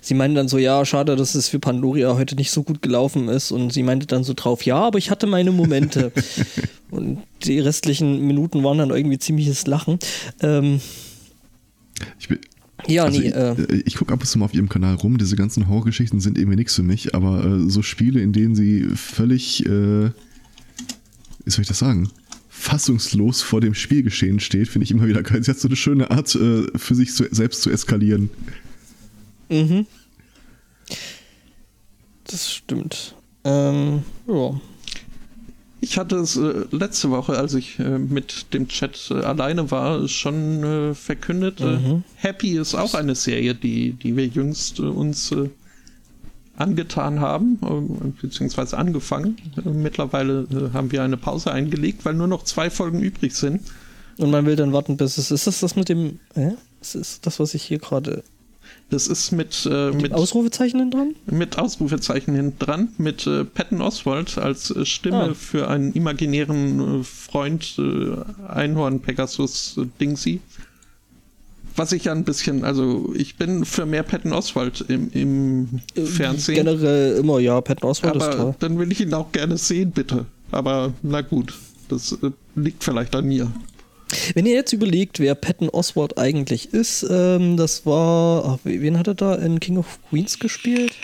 sie meinte dann so, ja, schade, dass es für Pandoria heute nicht so gut gelaufen ist und sie meinte dann so drauf, ja, aber ich hatte meine Momente. und die restlichen Minuten waren dann irgendwie ziemliches Lachen. Ähm, ich bin, ja, also nee. Ich, äh, äh ich gucke ab und zu mal auf ihrem Kanal rum. Diese ganzen Horrorgeschichten sind irgendwie nichts für mich, aber äh, so Spiele, in denen sie völlig, äh, wie soll ich das sagen, fassungslos vor dem Spielgeschehen steht, finde ich immer wieder geil. Sie hat so eine schöne Art, äh, für sich zu, selbst zu eskalieren. Mhm. Das stimmt. Ähm, ja. Ich hatte es äh, letzte Woche, als ich äh, mit dem Chat äh, alleine war, schon äh, verkündet. Äh, mhm. Happy ist auch eine Serie, die, die wir jüngst äh, uns angetan haben, beziehungsweise angefangen. mittlerweile haben wir eine Pause eingelegt, weil nur noch zwei Folgen übrig sind. Und man will dann warten, bis es ist das das mit dem, äh? Das ist das, was ich hier gerade das ist mit, äh, mit, mit Ausrufezeichen hinten dran? Mit Ausrufezeichen hinten dran, mit äh, Patton Oswald als äh, Stimme ah. für einen imaginären äh, Freund, äh, Einhorn Pegasus äh, Dingsy. Was ich ja ein bisschen, also ich bin für mehr Patton Oswald im, im Fernsehen. Generell immer, ja, Patton Oswald Aber ist toll. Dann will ich ihn auch gerne sehen, bitte. Aber na gut, das liegt vielleicht an mir. Wenn ihr jetzt überlegt, wer Patton Oswald eigentlich ist, ähm, das war. Ach, wen hat er da in King of Queens gespielt?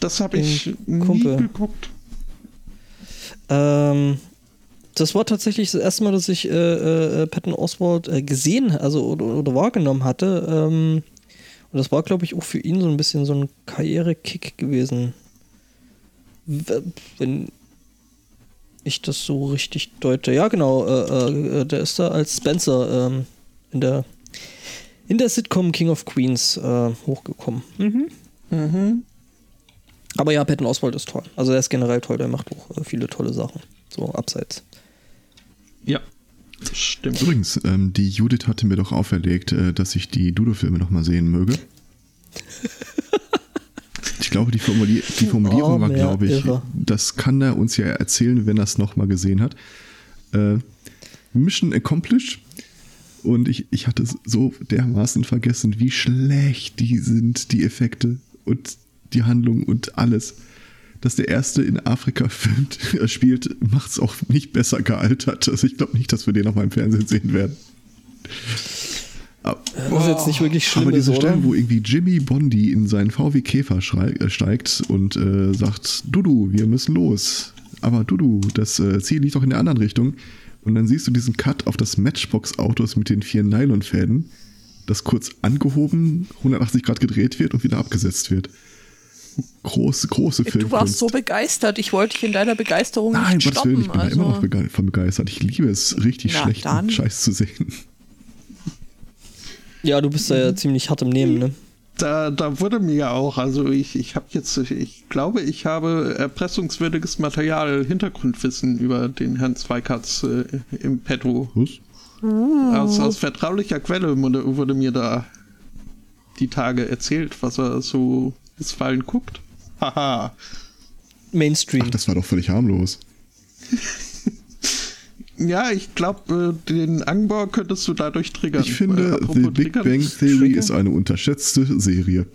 Das habe ich nie geguckt. Ähm, das war tatsächlich das erste Mal, dass ich äh, äh, Patton Oswald äh, gesehen, also oder, oder wahrgenommen hatte. Ähm, und das war, glaube ich, auch für ihn so ein bisschen so ein Karrierekick gewesen. Wenn ich das so richtig deute. Ja, genau, äh, äh, der ist da als Spencer ähm, in der in der Sitcom King of Queens äh, hochgekommen. Mhm. Mhm. Aber ja, Patton Oswald ist toll. Also er ist generell toll, der macht auch äh, viele tolle Sachen. So abseits. Ja, das stimmt. Übrigens, ähm, die Judith hatte mir doch auferlegt, äh, dass ich die Dudo-Filme nochmal sehen möge. Ich glaube, die, Formulier die Formulierung oh, war, glaube ich, irre. das kann er uns ja erzählen, wenn er es nochmal gesehen hat. Äh, Mission accomplished. Und ich, ich hatte so dermaßen vergessen, wie schlecht die sind, die Effekte und die Handlung und alles. Dass der erste in Afrika filmt, spielt, macht es auch nicht besser gealtert. Also ich glaube nicht, dass wir den nochmal im Fernsehen sehen werden. Was ist jetzt nicht wirklich schlimm Aber diese ist, Stellen, wo irgendwie Jimmy Bondi in seinen VW Käfer äh, steigt und äh, sagt, Dudu, wir müssen los. Aber Dudu, das äh, Ziel liegt doch in der anderen Richtung. Und dann siehst du diesen Cut auf das Matchbox-Autos mit den vier Nylonfäden, das kurz angehoben, 180 Grad gedreht wird und wieder abgesetzt wird. Große, große Filmkunst. Du warst so begeistert. Ich wollte dich in deiner Begeisterung Nein, nicht stoppen. Willen, ich bin also. da immer noch von begeistert. Ich liebe es, richtig Na, schlechten dann. Scheiß zu sehen. Ja, du bist da ja ziemlich hart im Nehmen, ne? Da, da wurde mir ja auch, also ich, ich habe jetzt, ich glaube, ich habe erpressungswürdiges Material, Hintergrundwissen über den Herrn Zweikatz äh, im Petro. Was? Aus, aus vertraulicher Quelle wurde, wurde mir da die Tage erzählt, was er so bisweilen guckt. Haha. Mainstream. Ach, das war doch völlig harmlos. Ja, ich glaube, äh, den Angbor könntest du dadurch triggern. Ich finde, Äh, The Big triggern, Bang Theory ist eine unterschätzte Serie.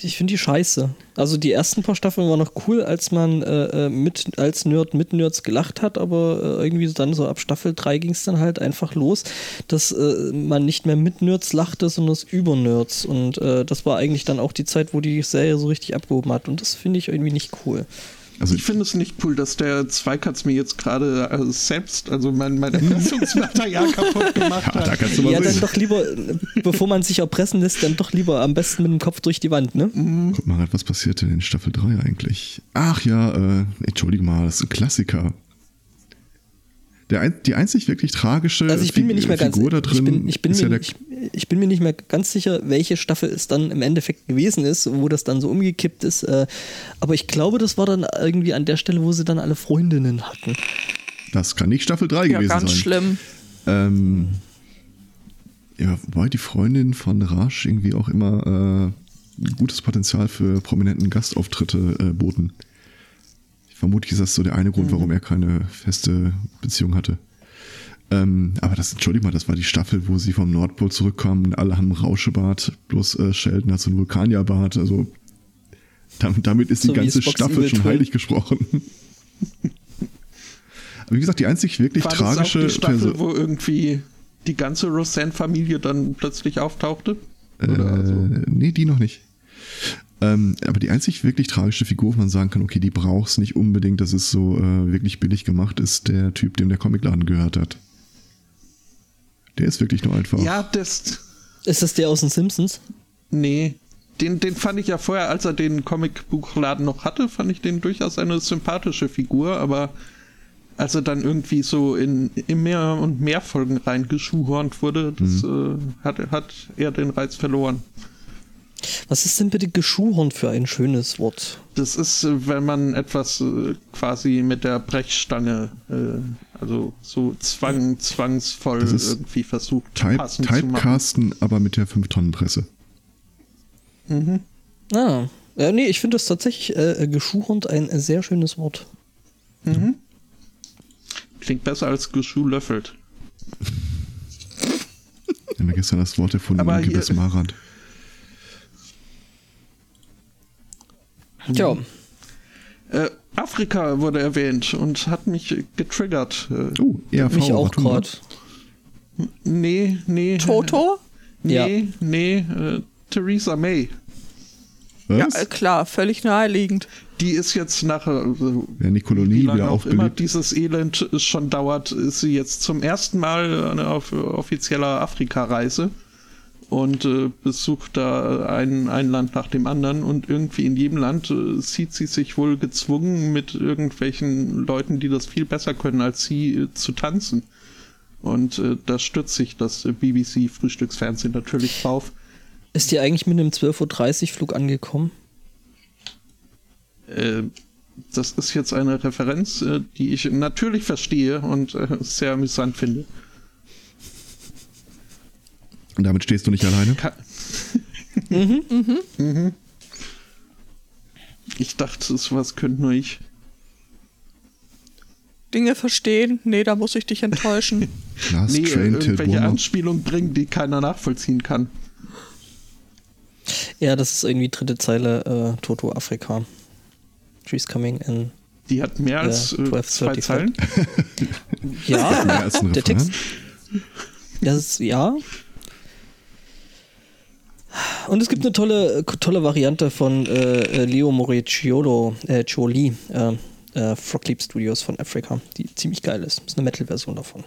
Ich finde die scheiße. Also die ersten paar Staffeln waren noch cool, als man äh, äh, mit als Nerd mit Nerds gelacht hat, aber äh, irgendwie dann so ab Staffel 3 ging es dann halt einfach los, dass äh, man nicht mehr mit Nerds lachte, sondern das über Nerds. Und äh, das war eigentlich dann auch die Zeit, wo die Serie so richtig abgehoben hat. Und das finde ich irgendwie nicht cool. Also Ich finde es nicht cool, dass der Zweikatz mir jetzt gerade äh, selbst, also mein, mein Erpressungsmaterial kaputt gemacht ja, da hat. kannst du mal Ja, dann doch lieber, bevor man sich erpressen lässt, dann doch lieber am besten mit dem Kopf durch die Wand, ne? Guck mal, was passierte in Staffel 3 eigentlich? Ach ja, äh, entschuldige mal, das ist ein Klassiker. Der ein, die einzig wirklich tragische Also ich bin mir nicht mehr ganz Figur da drin ich bin, ich, bin ist mir, ja der, ich, ich bin mir nicht mehr ganz sicher, welche Staffel es dann im Endeffekt gewesen ist, wo das dann so umgekippt ist. Äh, aber ich glaube, das war dann irgendwie an der Stelle, wo sie dann alle Freundinnen hatten. das kann nicht Staffel 3 Ja, gewesen ganz sein. schlimm. Ähm, ja, wobei die Freundin von Rasch irgendwie auch immer äh, ein gutes Potenzial für prominenten Gastauftritte äh, boten. Vermutlich ist das so der eine Grund, warum er keine feste Beziehung hatte. Ähm, aber das, entschuldige mal, das war die Staffel, wo sie vom Nordpol zurückkamen und alle haben ein Rauschebart, bloß äh, Sheldon hat so ein Vulkanierbart, also damit, damit ist So die ganze Staffel Evil schon Twin. heilig gesprochen. aber wie gesagt, die einzig wirklich War das auch tragische die Staffel, Perso- wo irgendwie die ganze Roseanne-Familie dann plötzlich auftauchte? Äh, Oder so? Nee, die noch nicht. Ähm, aber die einzig wirklich tragische Figur, wo man sagen kann, okay, die brauchst nicht unbedingt, das ist so äh, wirklich billig gemacht, ist der Typ, dem der Comicladen gehört hat. Der ist wirklich nur einfach. Ja, das. Ist das der aus den Simpsons? Nee. Den, den fand ich ja vorher, als er den Comicbuchladen noch hatte, fand ich den durchaus eine sympathische Figur, aber als er dann irgendwie so in, in mehr und mehr Folgen reingeschuhhornt wurde, das äh, hat, hat er den Reiz verloren. Was ist denn bitte Geschuhhorn für ein schönes Wort? Das ist, äh, wenn man etwas äh, quasi mit der Brechstange, äh, also so zwang, zwangsvoll Das ist irgendwie versucht Type, passend zu machen. Typecasten, aber mit der 5-Tonnen-Presse. Ah, ja, nee, ich finde das tatsächlich äh, geschuhhornt ein äh, sehr schönes Wort. Klingt besser als geschuhlöffelt. Wir haben ja gestern das Wort erfunden, Aber Onkel hier- des Marant. Tja, Äh, Afrika wurde erwähnt und hat mich getriggert. Äh, Oh, ERV. mich auch mal. gerade. nee, nee. Toto? Nee, Ja. nee. Äh, Theresa May. Ja, Was? äh, klar, völlig naheliegend. Die ist jetzt nach, äh, Wenn die wie Kolonie lange wieder auch immer dieses Elend schon dauert, ist sie jetzt zum ersten Mal auf, offizieller Afrika-Reise und äh, besucht da ein, ein Land nach dem anderen und irgendwie in jedem Land äh, sieht sie sich wohl gezwungen, mit irgendwelchen Leuten, die das viel besser können als sie, äh, zu tanzen. Und äh, da stützt sich das äh, BBC-Frühstücksfernsehen natürlich drauf. Ist die eigentlich mit einem 12.30 Uhr Flug angekommen? Äh, das ist jetzt eine Referenz, äh, die ich natürlich verstehe und äh, sehr amüsant finde. Und damit stehst du nicht alleine. Ka Mhm. Ich dachte, sowas könnte nur ich. Dinge verstehen? Nee, da muss ich dich enttäuschen. Last Nee, Train irgendwelche. Anspielungen bringen, die keiner nachvollziehen kann. Ja, das ist irgendwie dritte Zeile äh, Toto Afrika. She's coming in. Die hat mehr als Ja, äh, 12, zwei 35. Zeilen. Ja, der. Text. Das ist, ja. Und es gibt eine tolle, tolle Variante von äh, Leo Moricciolo, äh, Cioli, äh, äh, Frogleap Studios von Afrika, die ziemlich geil ist. Das ist eine Metal-Version davon.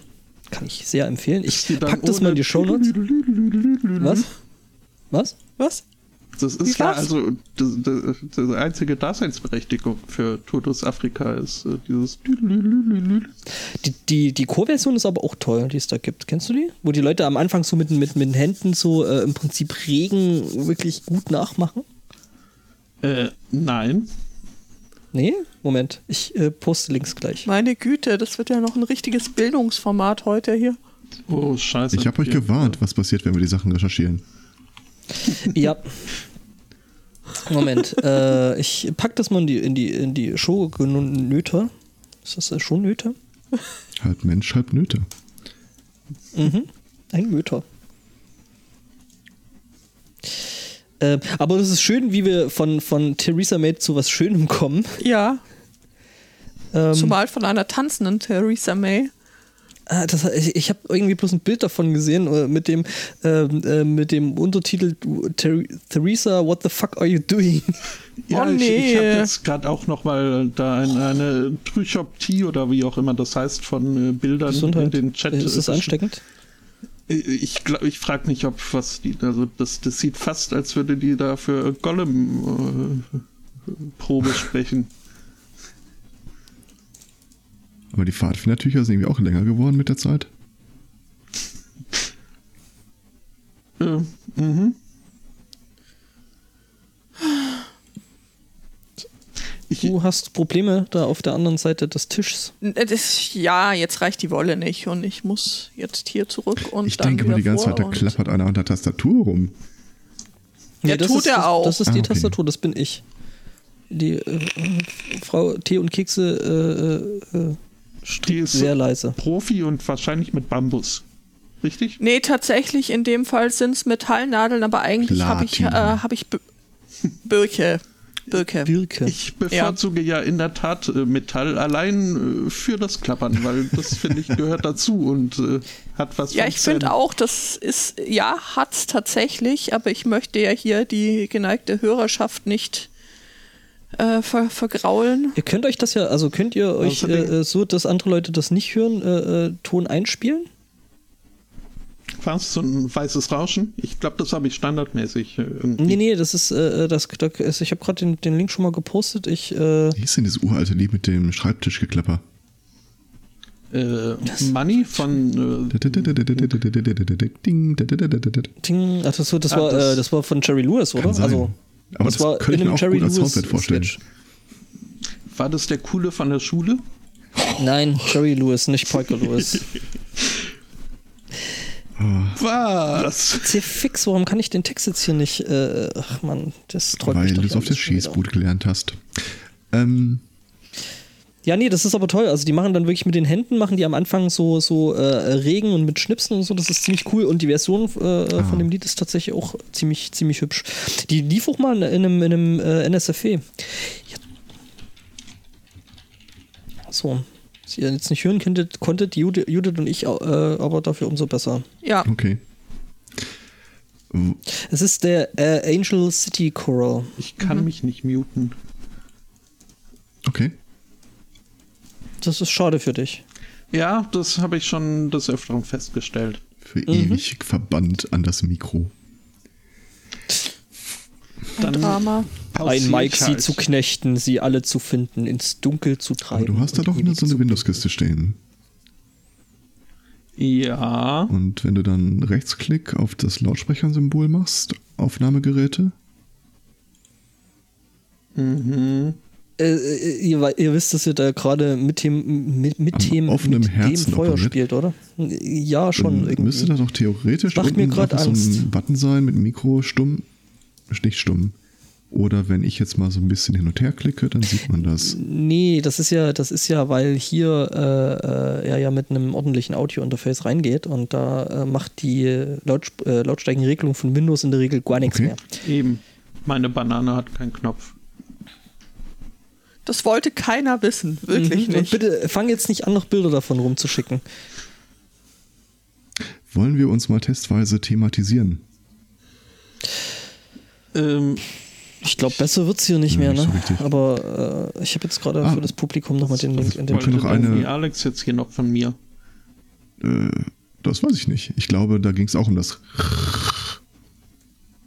Kann ich sehr empfehlen. Ich pack das mal in die ohne- Shownotes. Was? Was? Was? Das ist ja also die einzige Daseinsberechtigung für Totus Afrika ist äh, dieses. Die, die, die Core-Version ist aber auch toll, die es da gibt. Kennst du die? Wo die Leute am Anfang so mit, mit, mit den Händen so äh, im Prinzip Regen wirklich gut nachmachen? Äh, nein. Nee? Moment, ich äh, poste Links gleich. Meine Güte, das wird ja noch ein richtiges Bildungsformat heute hier. Oh, scheiße. Ich habe euch gewarnt, was passiert, wenn wir die Sachen recherchieren. Ja. Moment, äh, ich pack das mal in die, in die, in die Show-Nöter. Ist das äh, Show-Nöter? Halb Mensch, halb Nöte. Mhm. Ein Nöter. Äh, aber das ist schön, wie wir von, von Theresa May zu was Schönem kommen. Ja. Ähm, Zumal von einer tanzenden Theresa May. Ah, das, ich, ich habe irgendwie bloß ein Bild davon gesehen äh, mit dem, ähm, äh, mit dem Untertitel Theresa, what the fuck are you doing? Ja, oh, nee. ich, ich habe jetzt gerade auch noch mal da eine, eine Trüchoptie oder wie auch immer das heißt von äh, Bildern Gesundheit. in den Chat. Ist das ansteckend? Ich, glaub, ich frage mich, ob was die, also das, das sieht fast, als würde die da für Gollum äh, Probe sprechen. Aber die Pfadfindertücher sind irgendwie auch länger geworden mit der Zeit. Ja, mhm. Du hast Probleme da auf der anderen Seite des Tischs. Das, ja, jetzt reicht die Wolle nicht und ich muss jetzt hier zurück und Ich dann denke mal die ganze Zeit, da klappert einer an der Tastatur rum. Ja, das tut ist, er auch. Das, das ist die ah, okay. Tastatur, das bin ich. Die äh, Frau Tee und Kekse äh, äh, die ist sehr leise. Profi und wahrscheinlich mit Bambus. Richtig? Nee, tatsächlich, in dem Fall sind es Metallnadeln, aber eigentlich habe ich, äh, hab ich Birke. Birke. Birke. Ich bevorzuge ja. ja in der Tat äh, Metall allein äh, für das Klappern, weil das finde ich gehört dazu und äh, hat was. Ja, ich finde auch, das ist ja hat's tatsächlich, aber ich möchte ja hier die geneigte Hörerschaft nicht äh, ver vergraulen. Ihr könnt euch das ja, also könnt ihr euch äh, so, dass andere Leute das nicht hören, äh, äh Ton einspielen? Was? So ein weißes Rauschen? Ich glaube, das habe ich standardmäßig äh, irgendwie. Nee, nee, das ist, äh, das, das ich habe gerade den, den Link schon mal gepostet. Ich, äh Wie ist denn das uralte Lied mit dem Schreibtischgeklapper? Äh, Money von. Äh, Ding, ach, das, das, ah, war, das, das war von Jerry Lewis, oder? Also, aber das, das war könnte ich mir auch Jerry gut als Soundbed vorstellen. Sketch. War das der Coole von der Schule? Nein, Jerry Lewis, nicht Parker Lewis. Was? Sehr fix, warum kann ich den Text jetzt hier nicht. Äh, ach man, das träumt Weil du es auf der Schießboot gelernt hast. Ähm, ja, nee, das ist aber toll. Also die machen dann wirklich mit den Händen, machen die am Anfang so, so äh, Regen und mit Schnipsen und so. Das ist ziemlich cool. Und die Version äh, ah. von dem Lied ist tatsächlich auch ziemlich, ziemlich hübsch. Die lief auch mal in einem, in einem äh, NSFE. Ja. So. Was ihr jetzt nicht hören könntet, konntet Judith, Judith und ich, äh, aber dafür umso besser. Ja. Okay. Es ist der äh, Angel City Choral. Ich kann mhm. mich nicht muten. Okay. Das ist schade für dich. Ja, das habe ich schon des Öfteren festgestellt. Für mhm. ewig verbannt an das Mikro. Dann Drama. Ein Mike sie halt. zu knechten, sie alle zu finden, ins Dunkel zu treiben. Aber du hast da doch eine, so eine Windows-Kiste stehen. Ja. Und wenn du dann Rechtsklick auf das Lautsprechersymbol machst, Aufnahmegeräte. Mhm. Äh, äh, ihr, ihr, wisst, dass ihr da gerade mit dem mit, mit dem, offenem mit dem Feuer spielt, oder? Ja, schon. Dann müsste da doch theoretisch Macht mir gerade so ein Button sein mit Mikro stumm, nicht stumm. Oder wenn ich jetzt mal so ein bisschen hin und her klicke, dann sieht man das. Nee, das ist ja, das ist ja, weil hier äh, er ja mit einem ordentlichen Audio-Interface reingeht und da äh, macht die Laut, äh, Lautstärkenregelung von Windows in der Regel gar nichts okay. mehr. Eben. Meine Banane hat keinen Knopf. Das wollte keiner wissen, wirklich mhm. nicht. Und bitte fang jetzt nicht an, noch Bilder davon rumzuschicken. Wollen wir uns mal testweise thematisieren? Ähm, ich glaube, besser wird es hier nicht ja, mehr, nicht ne? So Aber äh, ich habe jetzt gerade ah, für das Publikum nochmal den Link in den Wollte noch eine Alex jetzt hier noch von mir. Äh, das weiß ich nicht. Ich glaube, da ging es auch um das.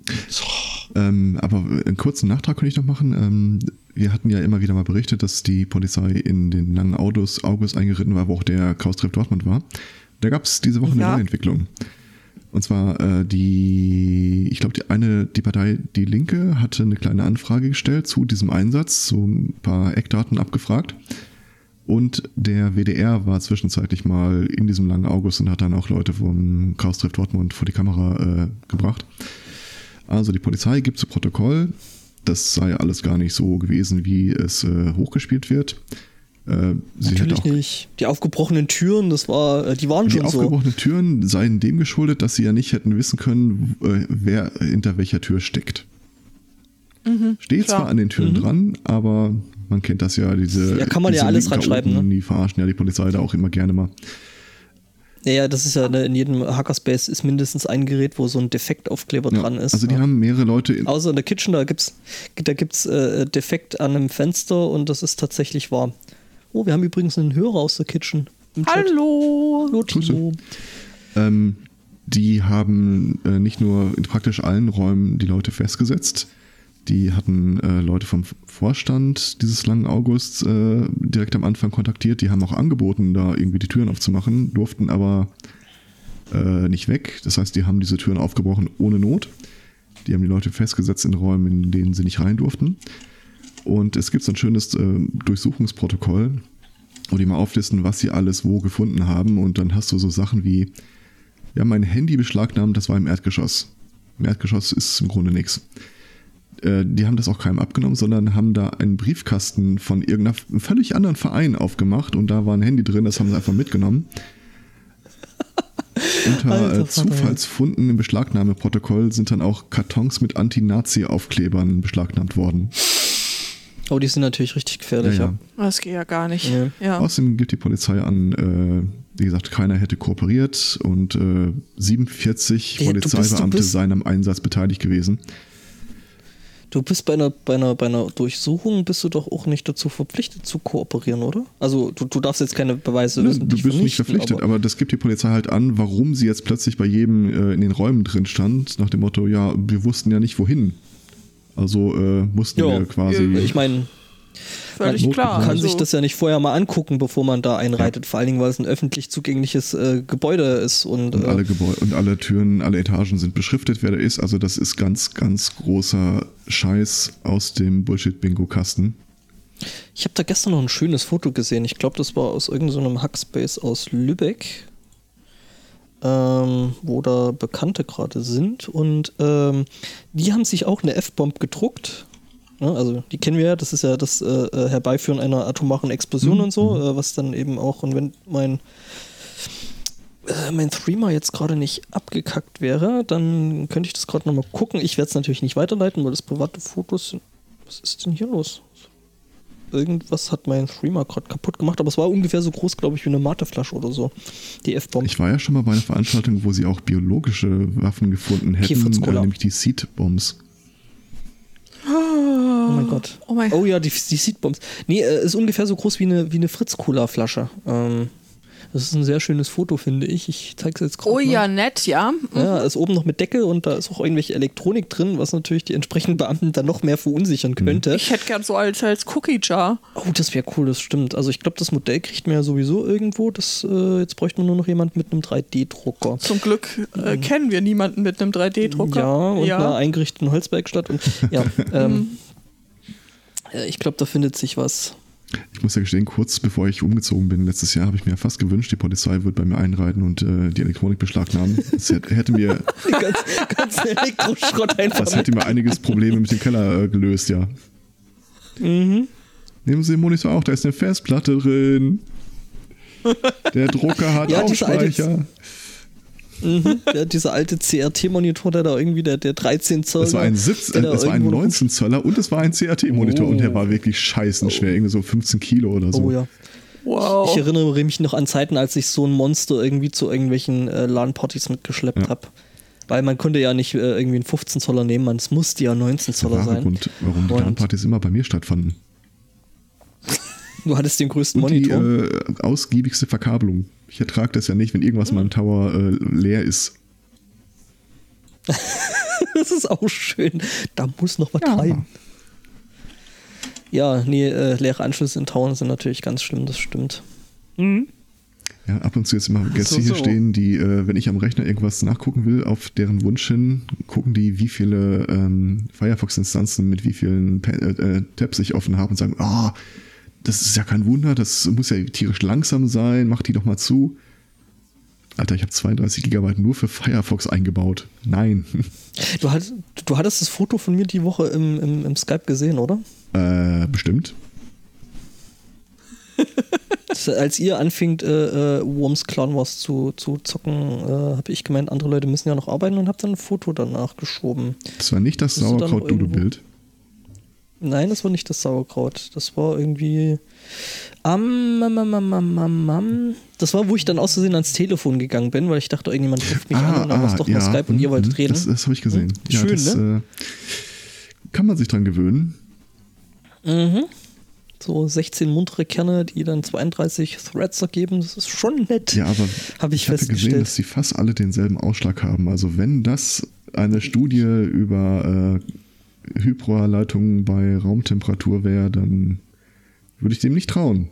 noch. Ähm, aber einen kurzen Nachtrag könnte ich noch machen. Ähm, wir hatten ja immer wieder mal berichtet, dass die Polizei in den langen Autos August eingeritten war, wo auch der Chaos-Treff Dortmund war. Da gab es diese Woche eine Ja. neue Entwicklung. Und zwar äh, die, ich glaube, die eine, die Partei Die Linke hatte eine kleine Anfrage gestellt zu diesem Einsatz, so ein paar Eckdaten abgefragt. Und der WDR war zwischenzeitlich mal in diesem langen August und hat dann auch Leute vom Chaos Treff Dortmund vor die Kamera äh, gebracht. Also die Polizei gibt zu Protokoll, das sei alles gar nicht so gewesen, wie es äh, hochgespielt wird. Äh, Natürlich auch nicht. Die aufgebrochenen Türen, das war, äh, die waren die schon so. aufgebrochenen Türen seien dem geschuldet, dass sie ja nicht hätten wissen können, äh, wer hinter welcher Tür steckt. Steht klar. zwar an den Türen dran, aber man kennt das ja, diese. Ja, kann man ja alles ranschreiben, ne? Die verarschen ja die Polizei da auch immer gerne mal. Naja, das ist ja ne, in jedem Hackerspace ist mindestens ein Gerät, wo so ein Defektaufkleber Ja, dran ist. also die ne? haben mehrere Leute in, Außer in der Kitchen, da gibt's, da gibt's äh, Defekt an einem Fenster und das ist tatsächlich wahr. Oh, wir haben übrigens einen Hörer aus der Kitchen. Hallo. Hallo Timo. Ähm, die haben äh, nicht nur in praktisch allen Räumen die Leute festgesetzt, die hatten äh, Leute vom Vorstand dieses langen Augusts äh, direkt am Anfang kontaktiert, die haben auch angeboten, da irgendwie die Türen aufzumachen, durften aber äh, nicht weg. Das heißt, die haben diese Türen aufgebrochen ohne Not. Die haben die Leute festgesetzt in Räumen, in denen sie nicht rein durften. Und es gibt so ein schönes äh, Durchsuchungsprotokoll, wo die mal auflisten, was sie alles wo gefunden haben. Und dann hast du so Sachen wie, ja, mein Handy beschlagnahmt, das war im Erdgeschoss. Im Erdgeschoss ist im Grunde nichts. Äh, Die haben das auch keinem abgenommen, sondern haben da einen Briefkasten von irgendeinem völlig anderen Verein aufgemacht und da war ein Handy drin, das haben sie einfach mitgenommen. Unter Alter äh, ja. Zufallsfunden im Beschlagnahmeprotokoll sind dann auch Kartons mit Anti-Nazi-Aufklebern beschlagnahmt worden. Oh, die sind natürlich richtig gefährlich, Ja, ja. ja. Das geht ja gar nicht. Nee. Ja. Außerdem gibt die Polizei an, äh, wie gesagt, keiner hätte kooperiert und äh, 47 Ja, du bist- du Polizeibeamte seien am Einsatz beteiligt gewesen. Du bist bei einer, bei, einer, bei einer Durchsuchung bist du doch auch nicht dazu verpflichtet zu kooperieren, oder? Also du, du darfst jetzt keine Beweise Nö, öffentlich du bist nicht verpflichtet, aber- aber, das gibt die Polizei halt an, warum sie jetzt plötzlich bei jedem äh, in den Räumen drin stand, nach dem Motto, ja, wir wussten ja nicht wohin. Also äh, mussten Ja, wir quasi. Ich meine, Völlig man klar. man kann also, sich das ja nicht vorher mal angucken, bevor man da einreitet. Vor allen Dingen, weil es ein öffentlich zugängliches äh, Gebäude ist. Und, und äh, alle Gebäude und alle Türen, alle Etagen sind beschriftet, wer da ist. Also das ist ganz, ganz großer Scheiß aus dem Bullshit-Bingo-Kasten. Ich habe da gestern noch ein schönes Foto gesehen. Ich glaube, das war aus irgendeinem Hackspace aus Lübeck, ähm, wo da Bekannte gerade sind. Und ähm, die haben sich auch eine F-Bomb gedruckt. Ja, also die kennen wir ja, das ist ja das äh, äh, Herbeiführen einer atomaren Explosion und so, äh, was dann eben auch, und wenn mein äh, mein Streamer jetzt gerade nicht abgekackt wäre, dann könnte ich das gerade nochmal gucken. Ich werde es natürlich nicht weiterleiten, weil das private Fotos sind. Was ist denn hier los? Irgendwas hat mein Streamer gerade kaputt gemacht, aber es war ungefähr so groß, glaube ich, wie eine Mateflasche oder so. Die F-Bomb. Ich war ja schon mal bei einer Veranstaltung, wo sie auch biologische Waffen gefunden hätten, äh, nämlich die Seed-Bombs. Oh mein Gott. Oh mein- ja, die, die Seedbombs. Nee, äh, ist ungefähr so groß wie eine, wie eine Fritz-Cola-Flasche. Ähm, das ist ein sehr schönes Foto, finde ich. Ich zeige es jetzt gerade. Oh mal. ja, nett, ja. Ja, ist oben noch mit Deckel und da ist auch irgendwelche Elektronik drin, was natürlich die entsprechenden Beamten dann noch mehr verunsichern könnte. Ich hätte gern so als, als Cookie Jar. Oh, das wäre cool, das stimmt. Also ich glaube, das Modell kriegt man ja sowieso irgendwo. Das, äh, jetzt bräuchte man nur noch jemand mit einem 3D-Drucker. Zum Glück äh, kennen wir niemanden mit einem 3D-Drucker. Ja, und ja. einer eingerichteten Holzwerkstatt. Und ja, ähm, äh, ich glaube, da findet sich was. Ich muss ja gestehen, kurz bevor ich umgezogen bin, letztes Jahr, habe ich mir fast gewünscht, die Polizei wird bei mir einreiten und äh, die Elektronik beschlagnahmen. Das hätte, hätte mir, ganz, ganz Elektroschrott einfach. das hätte mir einiges Probleme mit dem Keller äh, gelöst, ja. Mhm. Nehmen Sie den Monitor auch, da ist eine Festplatte drin. Der Drucker hat Ja, auch diese alte- Speicher. Mhm. Ja, dieser alte CRT-Monitor, der da irgendwie, der, der 13 Zoll. Das war ein, 17, der äh, da das war ein irgendwo- 19 Zöller und es war ein CRT-Monitor Oh. und der war wirklich scheißenschwer, irgendwie so 15 Kilo oder so. Oh ja. Wow. Ich erinnere mich noch an Zeiten, als ich so ein Monster irgendwie zu irgendwelchen äh, LAN-Partys mitgeschleppt Ja. habe. Weil man konnte ja nicht äh, irgendwie einen 15 Zoller nehmen, man, es musste ja 19 Das ist der Zoller sein. Grund, warum die LAN-Partys immer bei mir stattfanden. Du hattest den größten Und die Monitor. äh, ausgiebigste Verkabelung. Ich ertrage das ja nicht, wenn irgendwas in meinem Tower äh, leer ist. das ist auch schön. Da muss noch was ja. rein. Ja, nee, äh, leere Anschlüsse in Town sind natürlich ganz schlimm, das stimmt. Mhm. Ja, ab und zu jetzt immer Gäste so, hier so. stehen, die, äh, wenn ich am Rechner irgendwas nachgucken will, auf deren Wunsch hin, gucken die, wie viele ähm, Firefox-Instanzen mit wie vielen äh, äh, Tabs ich offen habe und sagen, ah, oh, das ist ja kein Wunder, das muss ja tierisch langsam sein, mach die doch mal zu. Alter, ich habe 32 Gigabyte nur für Firefox eingebaut. Nein. Du, hat, du hattest das Foto von mir die Woche im, im, im Skype gesehen, oder? Äh, bestimmt. als ihr anfingt, äh, äh, Worms Clown Wars zu, zu zocken, äh, habe ich gemeint, andere Leute müssen ja noch arbeiten und habe dann ein Foto danach geschoben. Das war nicht das Sauerkraut-Dudo-Bild. Nein, das war nicht das Sauerkraut. Das war irgendwie. Um, um, um, das war, wo ich dann aus Versehen ans Telefon gegangen bin, weil ich dachte, irgendjemand ruft mich ah, an und dann war es doch ja, mal Skype und ihr wolltet mhm, reden. Das, das habe ich gesehen. Hm? Ja, Schön, das, ne? Äh, kann man sich dran gewöhnen. Mhm so 16 muntere Kerne, die dann 32 Threads ergeben. Das ist schon nett. Ja, aber Hab ich, ich hatte gesehen, dass sie fast alle denselben Ausschlag haben. Also wenn das eine Studie über äh, Hyperleitungen bei Raumtemperatur wäre, dann würde ich dem nicht trauen.